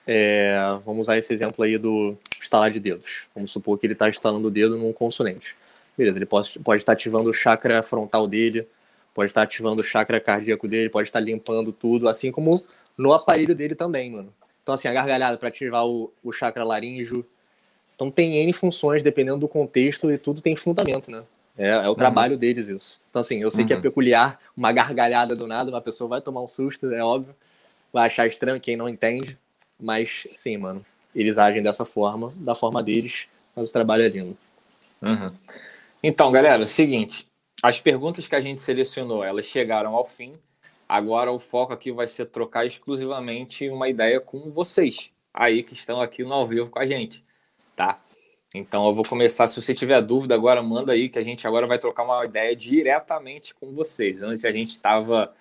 é, vamos usar esse exemplo aí do estalar de dedos. Vamos supor que ele está instalando o dedo num consonante. Beleza, ele pode, pode estar ativando o chakra frontal dele, pode estar ativando o chakra cardíaco dele, pode estar limpando tudo, assim como no aparelho dele também, mano. Então, assim, a gargalhada para ativar o, o chakra laríngeo. Então, tem N funções, dependendo do contexto, e tudo tem fundamento, né? É, é o uhum. trabalho deles isso. Então, assim, eu sei uhum. que é uhum. peculiar uma gargalhada do nada, uma pessoa vai tomar um susto, é óbvio. Vai achar estranho quem não entende. Mas, sim, mano, eles agem dessa forma, da forma deles, mas o trabalho é lindo. Uhum. Então, galera, é o seguinte, as perguntas que a gente selecionou, elas chegaram ao fim. Agora o foco aqui vai ser trocar exclusivamente uma ideia com vocês, aí que estão aqui no ao vivo com a gente, tá? Então eu vou começar, se você tiver dúvida agora, manda aí que a gente agora vai trocar uma ideia diretamente com vocês. Antes a gente estava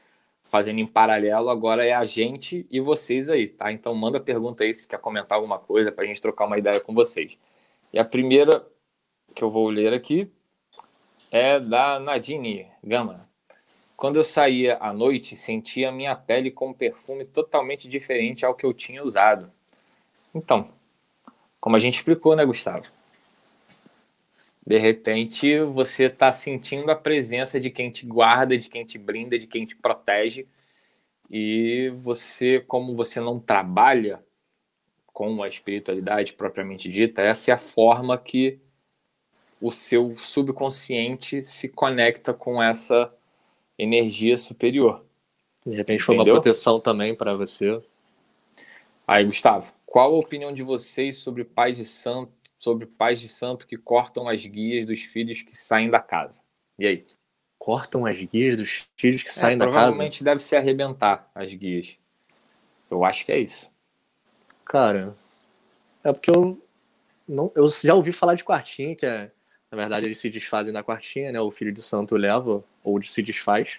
fazendo em paralelo, agora é a gente e vocês aí, tá? Então manda pergunta aí se quer comentar alguma coisa para a gente trocar uma ideia com vocês. E a primeira que eu vou ler aqui é da Nadine Gama. Quando eu saía à noite, sentia minha pele com um perfume totalmente diferente ao que eu tinha usado. Então, como a gente explicou, né, Gustavo? De repente, você está sentindo a presença de quem te guarda, de quem te brinda, de quem te protege. E você, como você não trabalha com a espiritualidade propriamente dita, essa é a forma que o seu subconsciente se conecta com essa energia superior. De repente foi uma proteção também para você. Aí, Gustavo, qual a opinião de vocês sobre pais de santo, sobre pais de santo que cortam as guias dos filhos que saem da casa? E aí? Cortam as guias dos filhos que é, saem da casa? Provavelmente deve se arrebentar as guias. Eu acho que é isso. Cara, é porque eu não, eu já ouvi falar de quartinha, que é, na verdade, eles se desfazem da quartinha, né? O filho de santo leva ou se desfaz.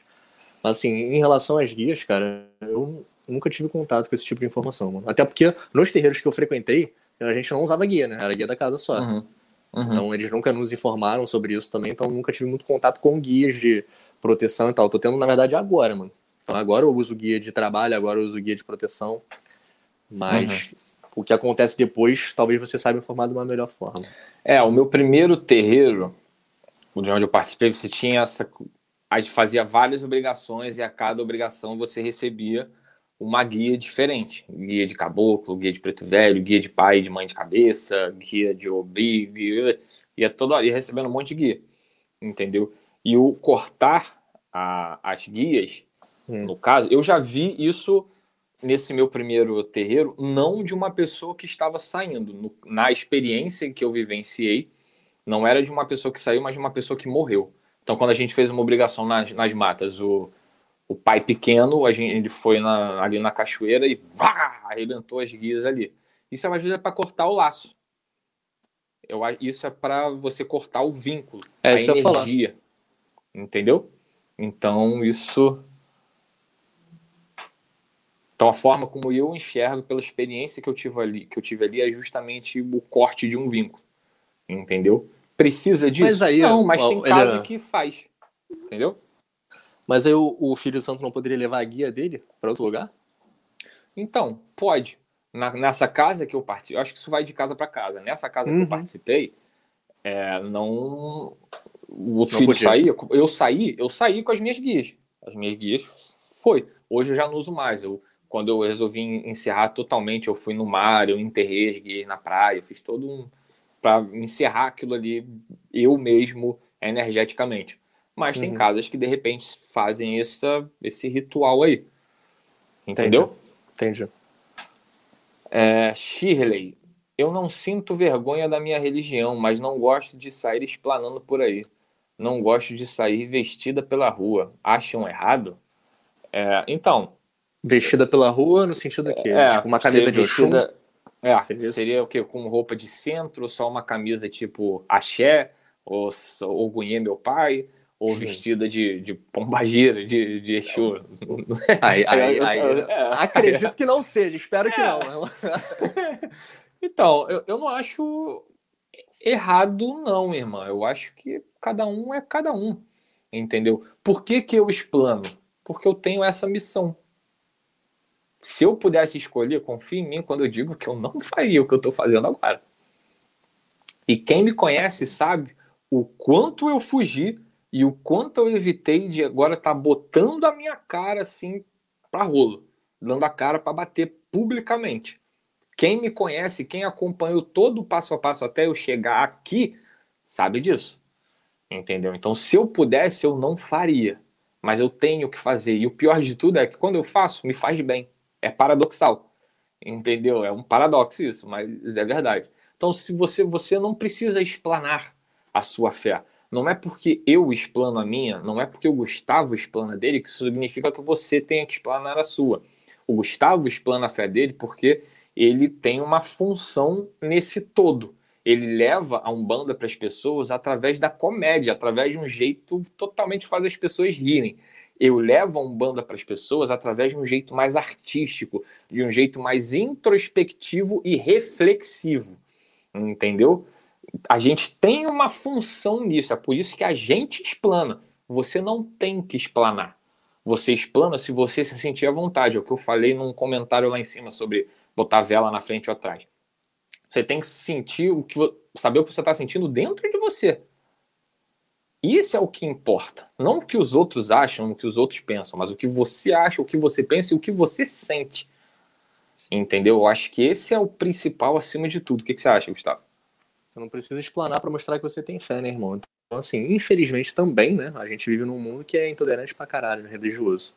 Mas assim, em relação às guias, cara, eu nunca tive contato com esse tipo de informação, mano. Até porque nos terreiros que eu frequentei, a gente não usava guia, né? Era guia da casa só. Uhum. Uhum. Então eles nunca nos informaram sobre isso também, então nunca tive muito contato com guias de proteção e tal. tô tendo, na verdade, agora, mano. Então agora eu uso guia de trabalho, agora eu uso guia de proteção. Mas uhum. o que acontece depois, talvez você saiba informar de uma melhor forma. É, o meu primeiro terreiro, de onde eu participei, você tinha essa. A gente fazia várias obrigações e a cada obrigação você recebia uma guia diferente. Guia de caboclo, guia de preto velho, guia de pai de mãe de cabeça, guia de obi, guia, ia toda ia recebendo um monte de guia. Entendeu? E o cortar a, as guias, hum. no caso, eu já vi isso nesse meu primeiro terreiro, não de uma pessoa que estava saindo. No, na experiência que eu vivenciei, não era de uma pessoa que saiu, mas de uma pessoa que morreu. Então, quando a gente fez uma obrigação nas, nas matas, o, o pai pequeno, a gente, ele foi na, ali na cachoeira e vá, arrebentou as guias ali. Isso às vezes é para cortar o laço. Eu, isso é para você cortar o vínculo, é a energia. Entendeu? Então, isso. Então, a forma como eu enxergo, pela experiência que eu tive ali, que eu tive ali é justamente o corte de um vínculo. Entendeu? Precisa disso? Mas aí, não, mas tem casa que faz. Entendeu? Mas aí o, o filho santo não poderia levar a guia dele para outro lugar? Então, pode. Na, nessa casa que eu participei, acho que isso vai de casa para casa. Nessa casa uhum. que eu uhum. participei, é, não. O não filho saía, eu saí, eu saí com as minhas guias. As minhas guias foi. Hoje eu já não uso mais. Eu, quando eu resolvi encerrar totalmente, eu fui no mar, eu enterrei as guias na praia, fiz todo um. para encerrar aquilo ali eu mesmo energeticamente. Mas uhum. tem casas que de repente fazem essa, esse ritual aí. Entendeu? Entendi. Entendi. É, Shirley, eu não sinto vergonha da minha religião, mas não gosto de sair explanando por aí. Não gosto de sair vestida pela rua. Acham errado? É, então. Vestida pela rua no sentido que é, tipo uma camisa de vestida, É, seria, seria o quê? Com roupa de centro, só uma camisa tipo axé, ou, ou Gunhê, meu pai, ou Sim. vestida de, de pombagira, de, de Exu. [laughs] Aí, aí, aí, é, acredito que não seja, espero que é. não. Né? [laughs] então, eu, eu não acho errado, não, irmã. Eu acho que cada um é cada um. Entendeu? Por que, que eu explano? Porque eu tenho essa missão. Se eu pudesse escolher, confie em mim quando eu digo que eu não [laughs] faria o que eu estou fazendo agora. E quem me conhece sabe o quanto eu fugi e o quanto eu evitei de agora estar tá botando a minha cara assim para rolo, dando a cara para bater publicamente. Quem me conhece, quem acompanhou todo o passo a passo até eu chegar aqui, sabe disso. Entendeu? Então, se eu pudesse, eu não faria. Mas eu tenho que fazer. E o pior de tudo é que quando eu faço, me faz bem. É paradoxal. Entendeu? É um paradoxo isso, mas é verdade. Então, se você, você não precisa explanar a sua fé. Não é porque eu explano a minha, não é porque o Gustavo explana dele que significa que você tenha que explanar a sua. O Gustavo explana a fé dele porque ele tem uma função nesse todo. Ele leva a Umbanda para as pessoas através da comédia, através de um jeito totalmente que faz as pessoas rirem. Eu levo a Umbanda para as pessoas através de um jeito mais artístico, de um jeito mais introspectivo e reflexivo. Entendeu? A gente tem uma função nisso, é por isso que a gente explana. Você não tem que explanar. Você explana se você se sentir à vontade. É o que eu falei num comentário lá em cima sobre botar vela na frente ou atrás. Você tem que sentir o que saber o que você está sentindo dentro de você. Isso é o que importa. Não o que os outros acham, o que os outros pensam, mas o que você acha, o que você pensa e o que você sente. Entendeu? Eu acho que esse é o principal acima de tudo. O que, que você acha, Gustavo? Você não precisa explanar para mostrar que você tem fé, né, irmão? Então, assim, infelizmente também, né? A gente vive num mundo que é intolerante pra caralho, né, religioso.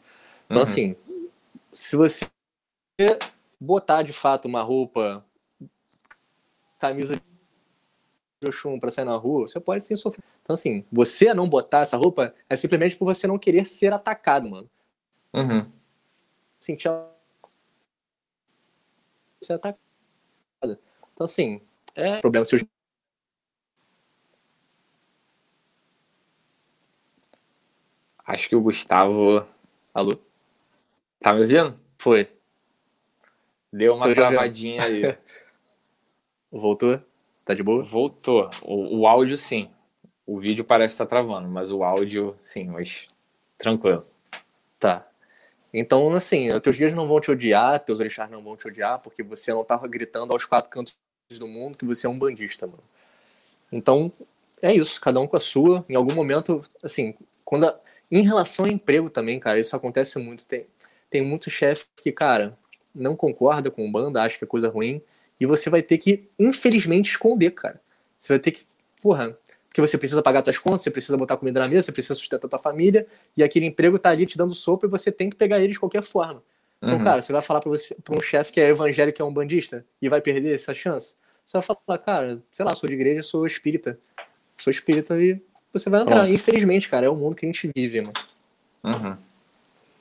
Então, uhum. assim, se você botar de fato uma roupa, camisa de Oxum pra sair na rua, você pode sim sofrer. Então, assim, você não botar essa roupa é simplesmente por você não querer ser atacado, mano. Uhum. Sentir ser atacada. Então, assim, é problema se Acho que o Gustavo. Alô? Tá me ouvindo? Foi. Deu uma travadinha aí. [laughs] Voltou? Tá de boa? Voltou. O, o áudio sim. O vídeo parece estar tá travando, mas o áudio sim, mas tranquilo. Tá. Então, assim, teus dias não vão te odiar, teus orixás não vão te odiar, porque você não tava gritando aos quatro cantos do mundo que você é um bandista, mano. Então, é isso, cada um com a sua. Em algum momento, assim, quando a... em relação ao emprego também, cara, isso acontece muito. Tem, tem muito chefe que, cara, não concorda com o banda, acha que é coisa ruim, e você vai ter que, infelizmente, esconder, cara. Você vai ter que, porra, porque você precisa pagar suas contas, você precisa botar comida na mesa, você precisa sustentar tua família, e aquele emprego tá ali te dando sopa e você tem que pegar ele de qualquer forma. Então, uhum. cara, você vai falar para um chefe que é evangélico, que é um bandista, e vai perder essa chance? Você vai falar, cara, sei lá, sou de igreja, sou espírita. Sou espírita e você vai entrar. Pronto. Infelizmente, cara, é o mundo que a gente vive, mano. Uhum.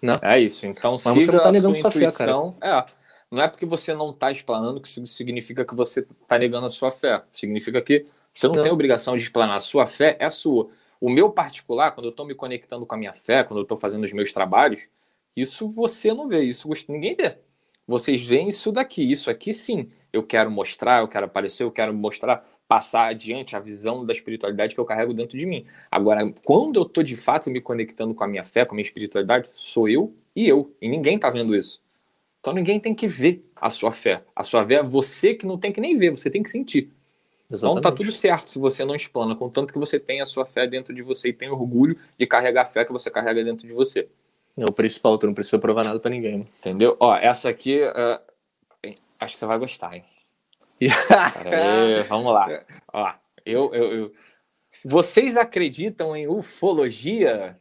Não? É isso. Então, Mas siga você não tá negando sua, sua. Fé, cara. É, não é porque você não está explanando que isso significa que você está negando a sua fé. Significa que você não, não. tem obrigação de explanar. A sua fé é a sua. O meu particular, quando eu estou me conectando com a minha fé, quando eu estou fazendo os meus trabalhos, isso você não vê, isso ninguém vê. Vocês veem isso daqui, isso aqui sim. Eu quero mostrar, eu quero aparecer, eu quero mostrar, passar adiante a visão da espiritualidade que eu carrego dentro de mim. Agora, quando eu estou de fato me conectando com a minha fé, com a minha espiritualidade, sou eu e eu. E ninguém está vendo isso. Então ninguém tem que ver a sua fé. A sua fé é você que não tem que nem ver, você tem que sentir. Exatamente. Então tá tudo certo se você não explana, contanto que você tem a sua fé dentro de você e tem orgulho de carregar a fé que você carrega dentro de você. É o principal, tu não precisa provar nada para ninguém. Entendeu? Ó, essa aqui, uh, acho que você vai gostar, hein? Aí, vamos lá. Ó, eu, eu, eu, Vocês acreditam em ufologia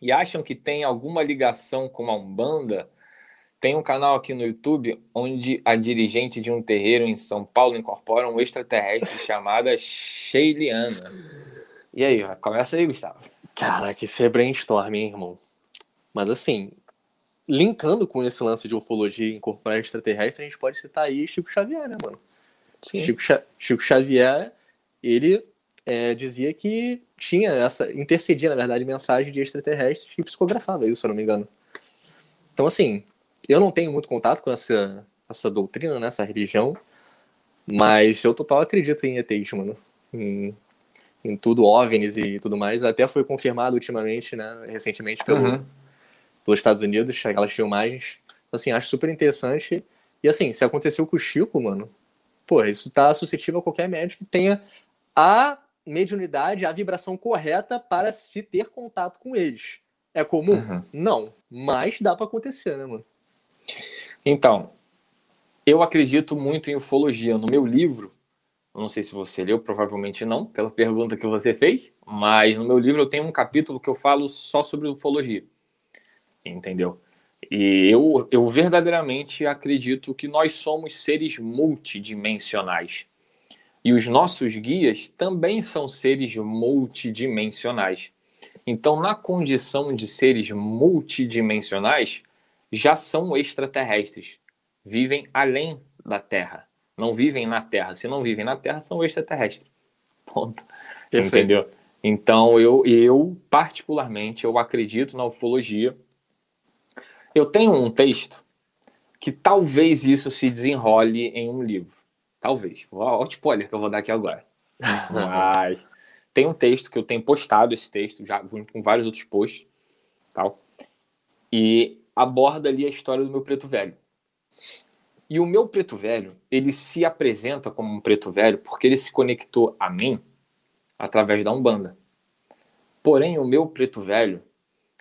e acham que tem alguma ligação com a Umbanda? Tem um canal aqui no YouTube onde a dirigente de um terreiro em São Paulo incorpora um extraterrestre [laughs] chamada Sheiliana. E aí, começa aí, Gustavo. Caraca, isso é brainstorm, hein, irmão? Mas assim, linkando com esse lance de ufologia e incorporar extraterrestre, a gente pode citar aí Chico Xavier, né, mano? Sim. Chico, Chico Xavier, ele é, dizia que tinha essa, intercedia, na verdade, mensagem de extraterrestres e psicografava isso, se eu não me engano. Então, assim, eu não tenho muito contato com essa, essa doutrina, né, essa religião, mas eu total acredito em ETs, mano. Em, em tudo, OVNIs e tudo mais. Até foi confirmado ultimamente, né, recentemente, pelo, uhum. Pelos Estados Unidos, aquelas filmagens. Assim, acho super interessante. E assim, se aconteceu com o Chico, mano, pô, isso tá suscetível a qualquer médico que tenha a mediunidade, a vibração correta para se ter contato com eles. É comum? Uhum. Não. Mas dá para acontecer, né, mano? Então, eu acredito muito em ufologia. No meu livro, não sei se você leu, provavelmente não, pela pergunta que você fez, mas no meu livro eu tenho um capítulo que eu falo só sobre ufologia. Entendeu? E eu, eu verdadeiramente acredito que nós somos seres multidimensionais. E os nossos guias também são seres multidimensionais. Então, na condição de seres multidimensionais, já são extraterrestres. Vivem além da Terra. Não vivem na Terra. Se não vivem na Terra, são extraterrestres. Ponto. Perfeito. Entendeu? Então, eu, eu, particularmente, eu acredito na ufologia. Eu tenho um texto que talvez isso se desenrole em um livro. Talvez. Olha o spoiler que eu vou dar aqui agora. [laughs] Mas tem um texto que eu tenho postado esse texto, já com vários outros posts, tal. E aborda ali a história do meu preto velho. E o meu preto velho, ele se apresenta como um preto velho porque ele se conectou a mim através da Umbanda. Porém, o meu preto velho,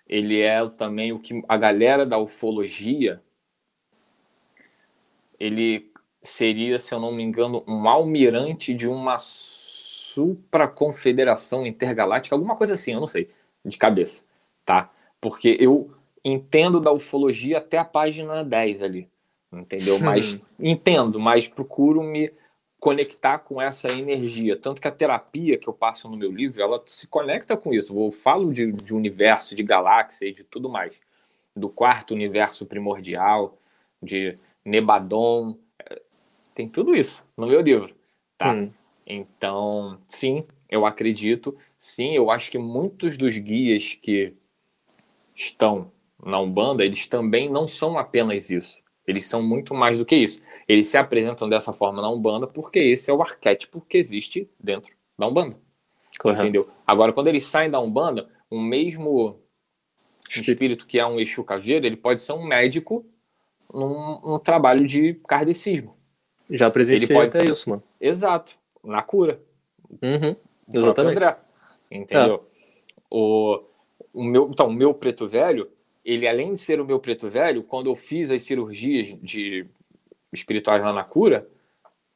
ele é também o que a galera da ufologia, ele seria, se eu não me engano, um almirante de uma supraconfederação intergaláctica, alguma coisa assim, eu não sei, de cabeça, tá? Porque eu entendo da ufologia até a página 10 ali, entendeu? Mas entendo, mas procuro me conectar com essa energia. Tanto que a terapia que eu passo no meu livro, ela se conecta com isso. Eu falo de, de universo, de galáxia e de tudo mais. Do quarto universo primordial, de Nebadon. Tem tudo isso no meu livro, tá? Hum. Então, sim, eu acredito. Sim, eu acho que muitos dos guias que estão na Umbanda, eles também não são apenas isso. Eles são muito mais do que isso. Eles se apresentam dessa forma na Umbanda porque esse é o arquétipo que existe dentro da Umbanda. Correto. Entendeu? Agora, quando eles saem da Umbanda, o mesmo espírito que é um Exu Caveira, ele pode ser um médico num, num trabalho de kardecismo. Já presenciei ele pode até ser... isso, mano. Exato. Na cura. Uhum. Exatamente. André. Entendeu? É. O, o meu, então, o meu preto velho, ele além de ser o meu preto velho, quando eu fiz as cirurgias de espirituais lá na cura,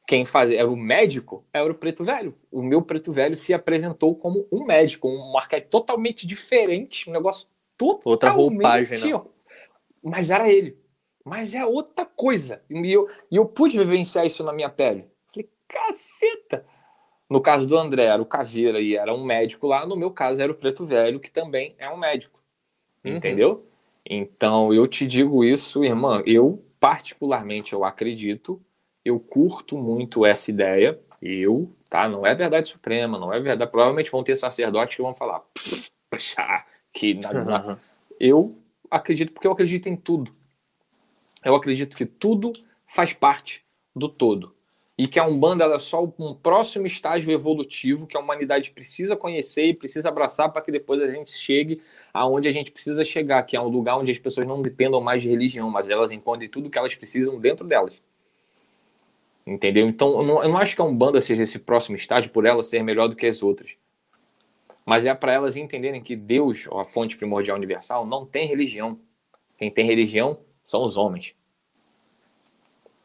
quem fazia era o médico, era o preto velho. O meu preto velho se apresentou como um médico, um arquétipo totalmente diferente, um negócio totalmente... Outra roupagem, não. Mas era ele. Mas é outra coisa. E eu, e eu pude vivenciar isso na minha pele. Falei, caceta! No caso do André, era o Caveira e era um médico lá. No meu caso, era o Preto Velho, que também é um médico. Uhum. Entendeu? Então, eu te digo isso, irmã. Eu, particularmente, eu acredito, eu curto muito essa ideia. Eu, tá? Não é verdade suprema, não é verdade. Provavelmente vão ter sacerdotes que vão falar que nada. [laughs] Eu acredito porque eu acredito em tudo. Eu acredito que tudo faz parte do todo e que a Umbanda é só um próximo estágio evolutivo que a humanidade precisa conhecer e precisa abraçar para que depois a gente chegue aonde a gente precisa chegar, que é um lugar onde as pessoas não dependam mais de religião, mas elas encontrem tudo que elas precisam dentro delas. Entendeu? Então, eu não, eu não acho que a Umbanda seja esse próximo estágio por ela ser melhor do que as outras. Mas é para elas entenderem que Deus, a fonte primordial universal, não tem religião. Quem tem religião são os homens.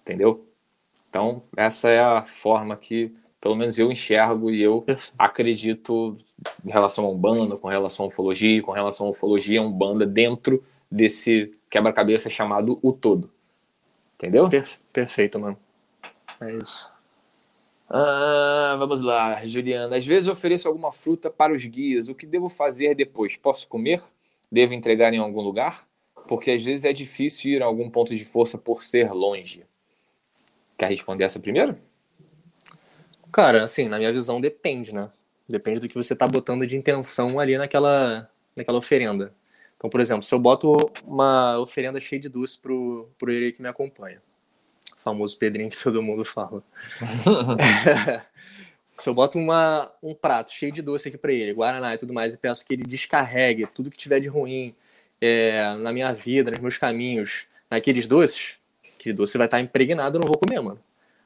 Entendeu? Então, essa é a forma que, pelo menos, eu enxergo e eu acredito em relação a Umbanda, com relação à ufologia, com relação à ufologia, Umbanda, dentro desse quebra-cabeça chamado o todo. Entendeu? Perfeito, mano. É isso. Ah, vamos lá, Juliana. Às vezes ofereço alguma fruta para os guias. O que devo fazer depois? Posso comer? Devo entregar em algum lugar? Porque às vezes é difícil ir a algum ponto de força por ser longe. Quer responder essa primeiro? Cara, assim, na minha visão depende, né? Depende do que você tá botando de intenção ali naquela, naquela oferenda. Então, por exemplo, se eu boto uma oferenda cheia de doce pro, pro Erei que me acompanha, o famoso Pedrinho que [laughs] todo mundo fala. [laughs] se eu boto uma, um prato cheio de doce aqui para ele, Guaraná e tudo mais, e peço que ele descarregue tudo que tiver de ruim é, na minha vida, nos meus caminhos, naqueles doces, Aquele doce vai estar impregnado, eu não vou comer, mano.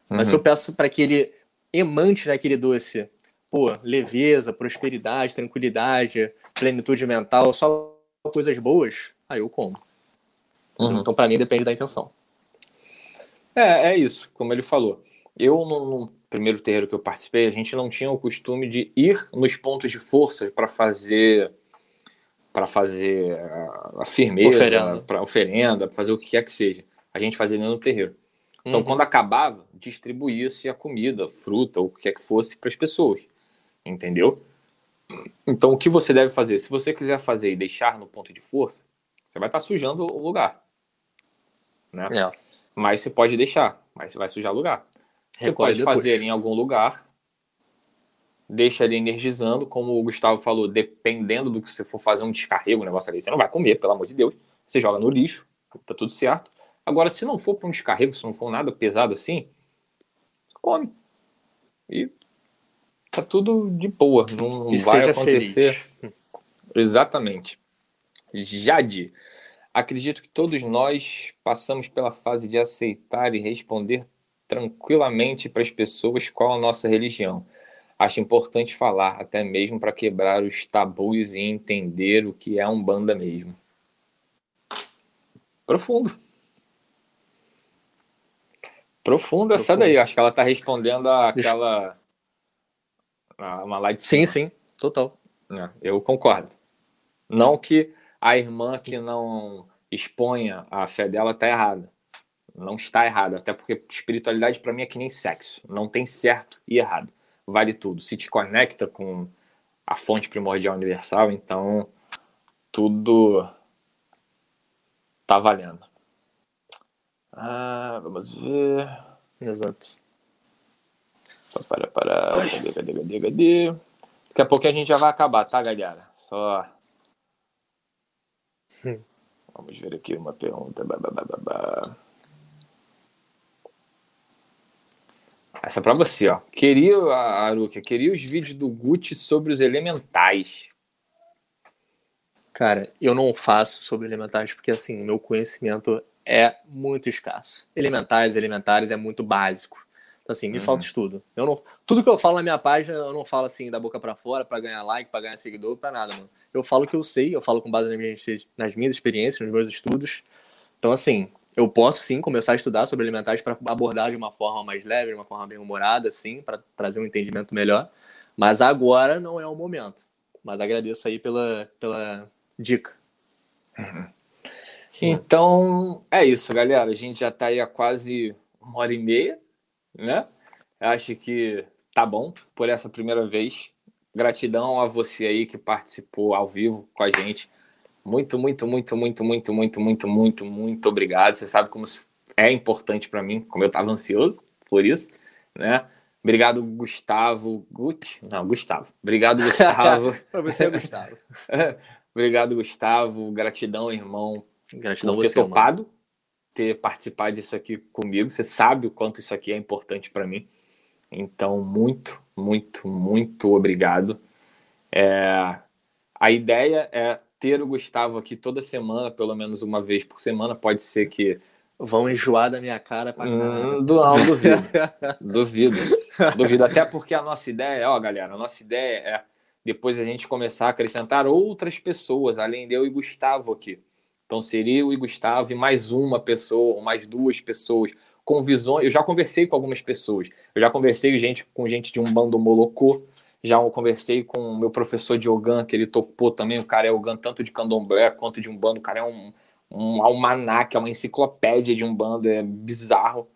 Mas uhum. se eu peço para que ele emante naquele doce, pô, leveza, prosperidade, tranquilidade, plenitude mental, só coisas boas, aí eu como. Uhum. Então, para mim, depende da intenção. É, é isso, como ele falou. Eu, no, no, primeiro terreiro que eu participei, a gente não tinha o costume de ir nos pontos de força para fazer para fazer a firmeza, para oferenda, para fazer o que quer que seja a gente fazia dentro do terreiro. Então, uhum. quando acabava, distribuía-se a comida, fruta, ou o que quer que fosse para as pessoas. Entendeu? Então, o que você deve fazer? Se você quiser fazer e deixar no ponto de força, você vai estar sujando o lugar. Né? É. Mas você pode deixar, mas você vai sujar o lugar. Você pode depois. fazer em algum lugar, deixa ele energizando, como o Gustavo falou, dependendo do que você for fazer um descarrego, um negócio ali, você não vai comer, pelo amor de Deus. Você joga no lixo, tá tudo certo. Agora, se não for para um descarrego, se não for nada pesado assim, come. E tá tudo de boa. Não e vai acontecer. Feliz. Exatamente. Jade, acredito que todos nós passamos pela fase de aceitar e responder tranquilamente para as pessoas qual a nossa religião. Acho importante falar, até mesmo para quebrar os tabus e entender o que é um banda mesmo. Profundo. Profunda essa daí, acho que ela tá respondendo àquela. A uma live. Sim, sim, total. É, eu concordo. Não que a irmã que não exponha a fé dela tá errada. Não está errada, até porque espiritualidade para mim é que nem sexo. Não tem certo e errado. Vale tudo. Se te conecta com a fonte primordial universal, então tudo tá valendo. Ah, vamos ver. Exato. Para, para. Cadê, cadê, cadê, cadê? Daqui a pouco a gente já vai acabar, tá, galera? Só. Sim. Vamos ver aqui uma pergunta. Essa é pra você, ó. Queria, Aruka, queria os vídeos do Gucci sobre os elementais. Cara, eu não faço sobre elementais porque, assim, meu conhecimento é muito escasso. Elementais, elementares é muito básico. Então, assim, me uhum. falta estudo. Eu não, tudo que eu falo na minha página, eu não falo assim da boca para fora para ganhar like, para ganhar seguidor, para nada, mano. Eu falo o que eu sei, eu falo com base nas minhas, nas minhas experiências, nos meus estudos. Então, assim, eu posso sim começar a estudar sobre alimentares para abordar de uma forma mais leve, de uma forma bem humorada, assim, para trazer um entendimento melhor. Mas agora não é o momento. Mas agradeço aí pela, pela dica. Uhum. Então, é isso, galera. A gente já está aí há quase uma hora e meia né? Acho que tá bom por essa primeira vez. Gratidão a você aí que participou ao vivo com a gente. Muito, muito, muito, muito, muito, muito, muito, muito, muito obrigado. Você sabe como é importante para mim, como eu estava ansioso por isso, né? Obrigado, Gustavo. Gucci? Não, Gustavo. Obrigado, [laughs] Gustavo. para você, Gustavo. [laughs] Obrigado, Gustavo. Gratidão, irmão. Gratidão por ter você, topado mano ter participado disso aqui comigo. Você sabe o quanto isso aqui é importante para mim. Então, muito, muito, muito obrigado. É, a ideia é ter o Gustavo aqui toda semana, pelo menos uma vez por semana. Pode ser que. Vão enjoar da minha cara pra hum, Não, duvido. [laughs] duvido. Duvido. Até porque a nossa ideia, ó, galera, a nossa ideia é depois a gente começar a acrescentar outras pessoas, além de eu e Gustavo aqui. Então seria e Gustavo e mais uma pessoa, ou mais duas pessoas, com visões. Eu já conversei com algumas pessoas. Eu já conversei gente, com gente de um bando molocô. Já conversei com o meu professor de Ogan, que ele topou também. O cara é Ogan tanto de candomblé quanto de um bando. O cara é um, um almanac, é uma enciclopédia de um bando. É bizarro.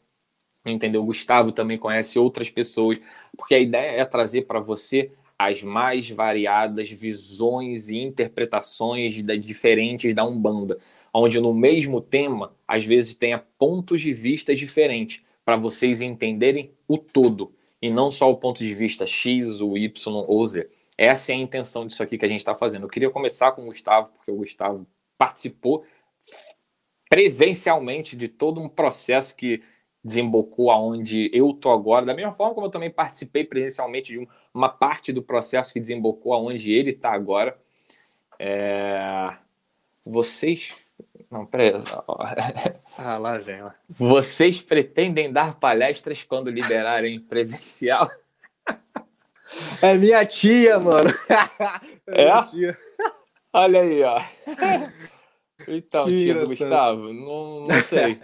Entendeu? O Gustavo também conhece outras pessoas. Porque a ideia é trazer para você as mais variadas visões e interpretações diferentes da Umbanda, onde no mesmo tema, às vezes tenha pontos de vista diferentes, para vocês entenderem o todo, e não só o ponto de vista X, o Y ou Z. Essa é a intenção disso aqui que a gente está fazendo. Eu queria começar com o Gustavo, porque o Gustavo participou presencialmente de todo um processo que desembocou aonde eu tô agora, da mesma forma como eu também participei presencialmente de uma parte do processo que desembocou aonde ele está agora. É... Vocês. Não, peraí. [laughs] ah, lá vem. Lá. Vocês pretendem dar palestras quando liberarem [laughs] presencial? É minha tia, mano. [laughs] É? é? Tia. Olha aí, ó. Então, que tia do Gustavo, não, não sei.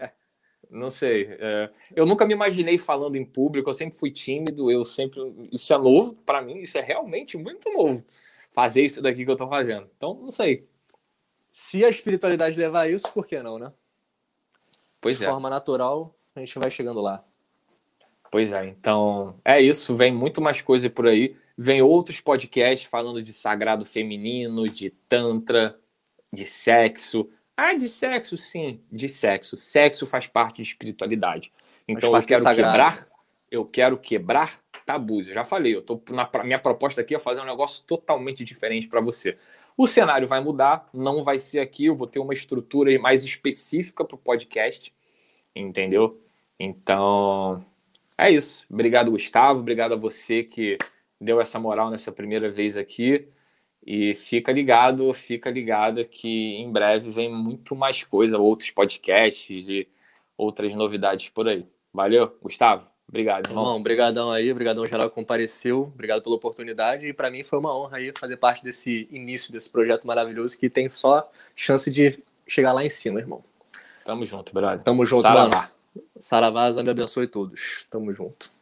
Não sei. É, eu nunca me imaginei falando em público, eu sempre fui tímido, eu sempre. Isso é novo para mim, isso é realmente muito novo. Fazer isso daqui que eu tô fazendo. Então, não sei. Se a espiritualidade levar a isso, por que não, né? Pois De é. De forma natural, a gente vai chegando lá. Pois é, então é isso. Vem muito mais coisa por aí. Vem outros podcasts falando de sagrado feminino, de tantra, de sexo. Ah, de sexo, sim, de sexo. Sexo faz parte de espiritualidade. Então eu quero quebrar, eu quero quebrar tabus. Eu já falei, eu tô na minha proposta aqui é fazer um negócio totalmente diferente para você. O cenário vai mudar, não vai ser aqui, eu vou ter uma estrutura mais específica para o podcast, entendeu? Então, é isso. Obrigado, Gustavo. Obrigado a você que deu essa moral nessa primeira vez aqui. E fica ligado, fica ligado que em breve vem muito mais coisa, outros podcasts e outras novidades por aí. Valeu, Gustavo. Obrigado, irmão. irmão obrigadão aí, obrigadão geral que compareceu, obrigado pela oportunidade e para mim foi uma honra aí fazer parte desse início desse projeto maravilhoso que tem só chance de chegar lá em cima, irmão. Tamo junto, brother. Tamo junto, Saravá. mano. Saravá, me abençoe todos. Tamo junto.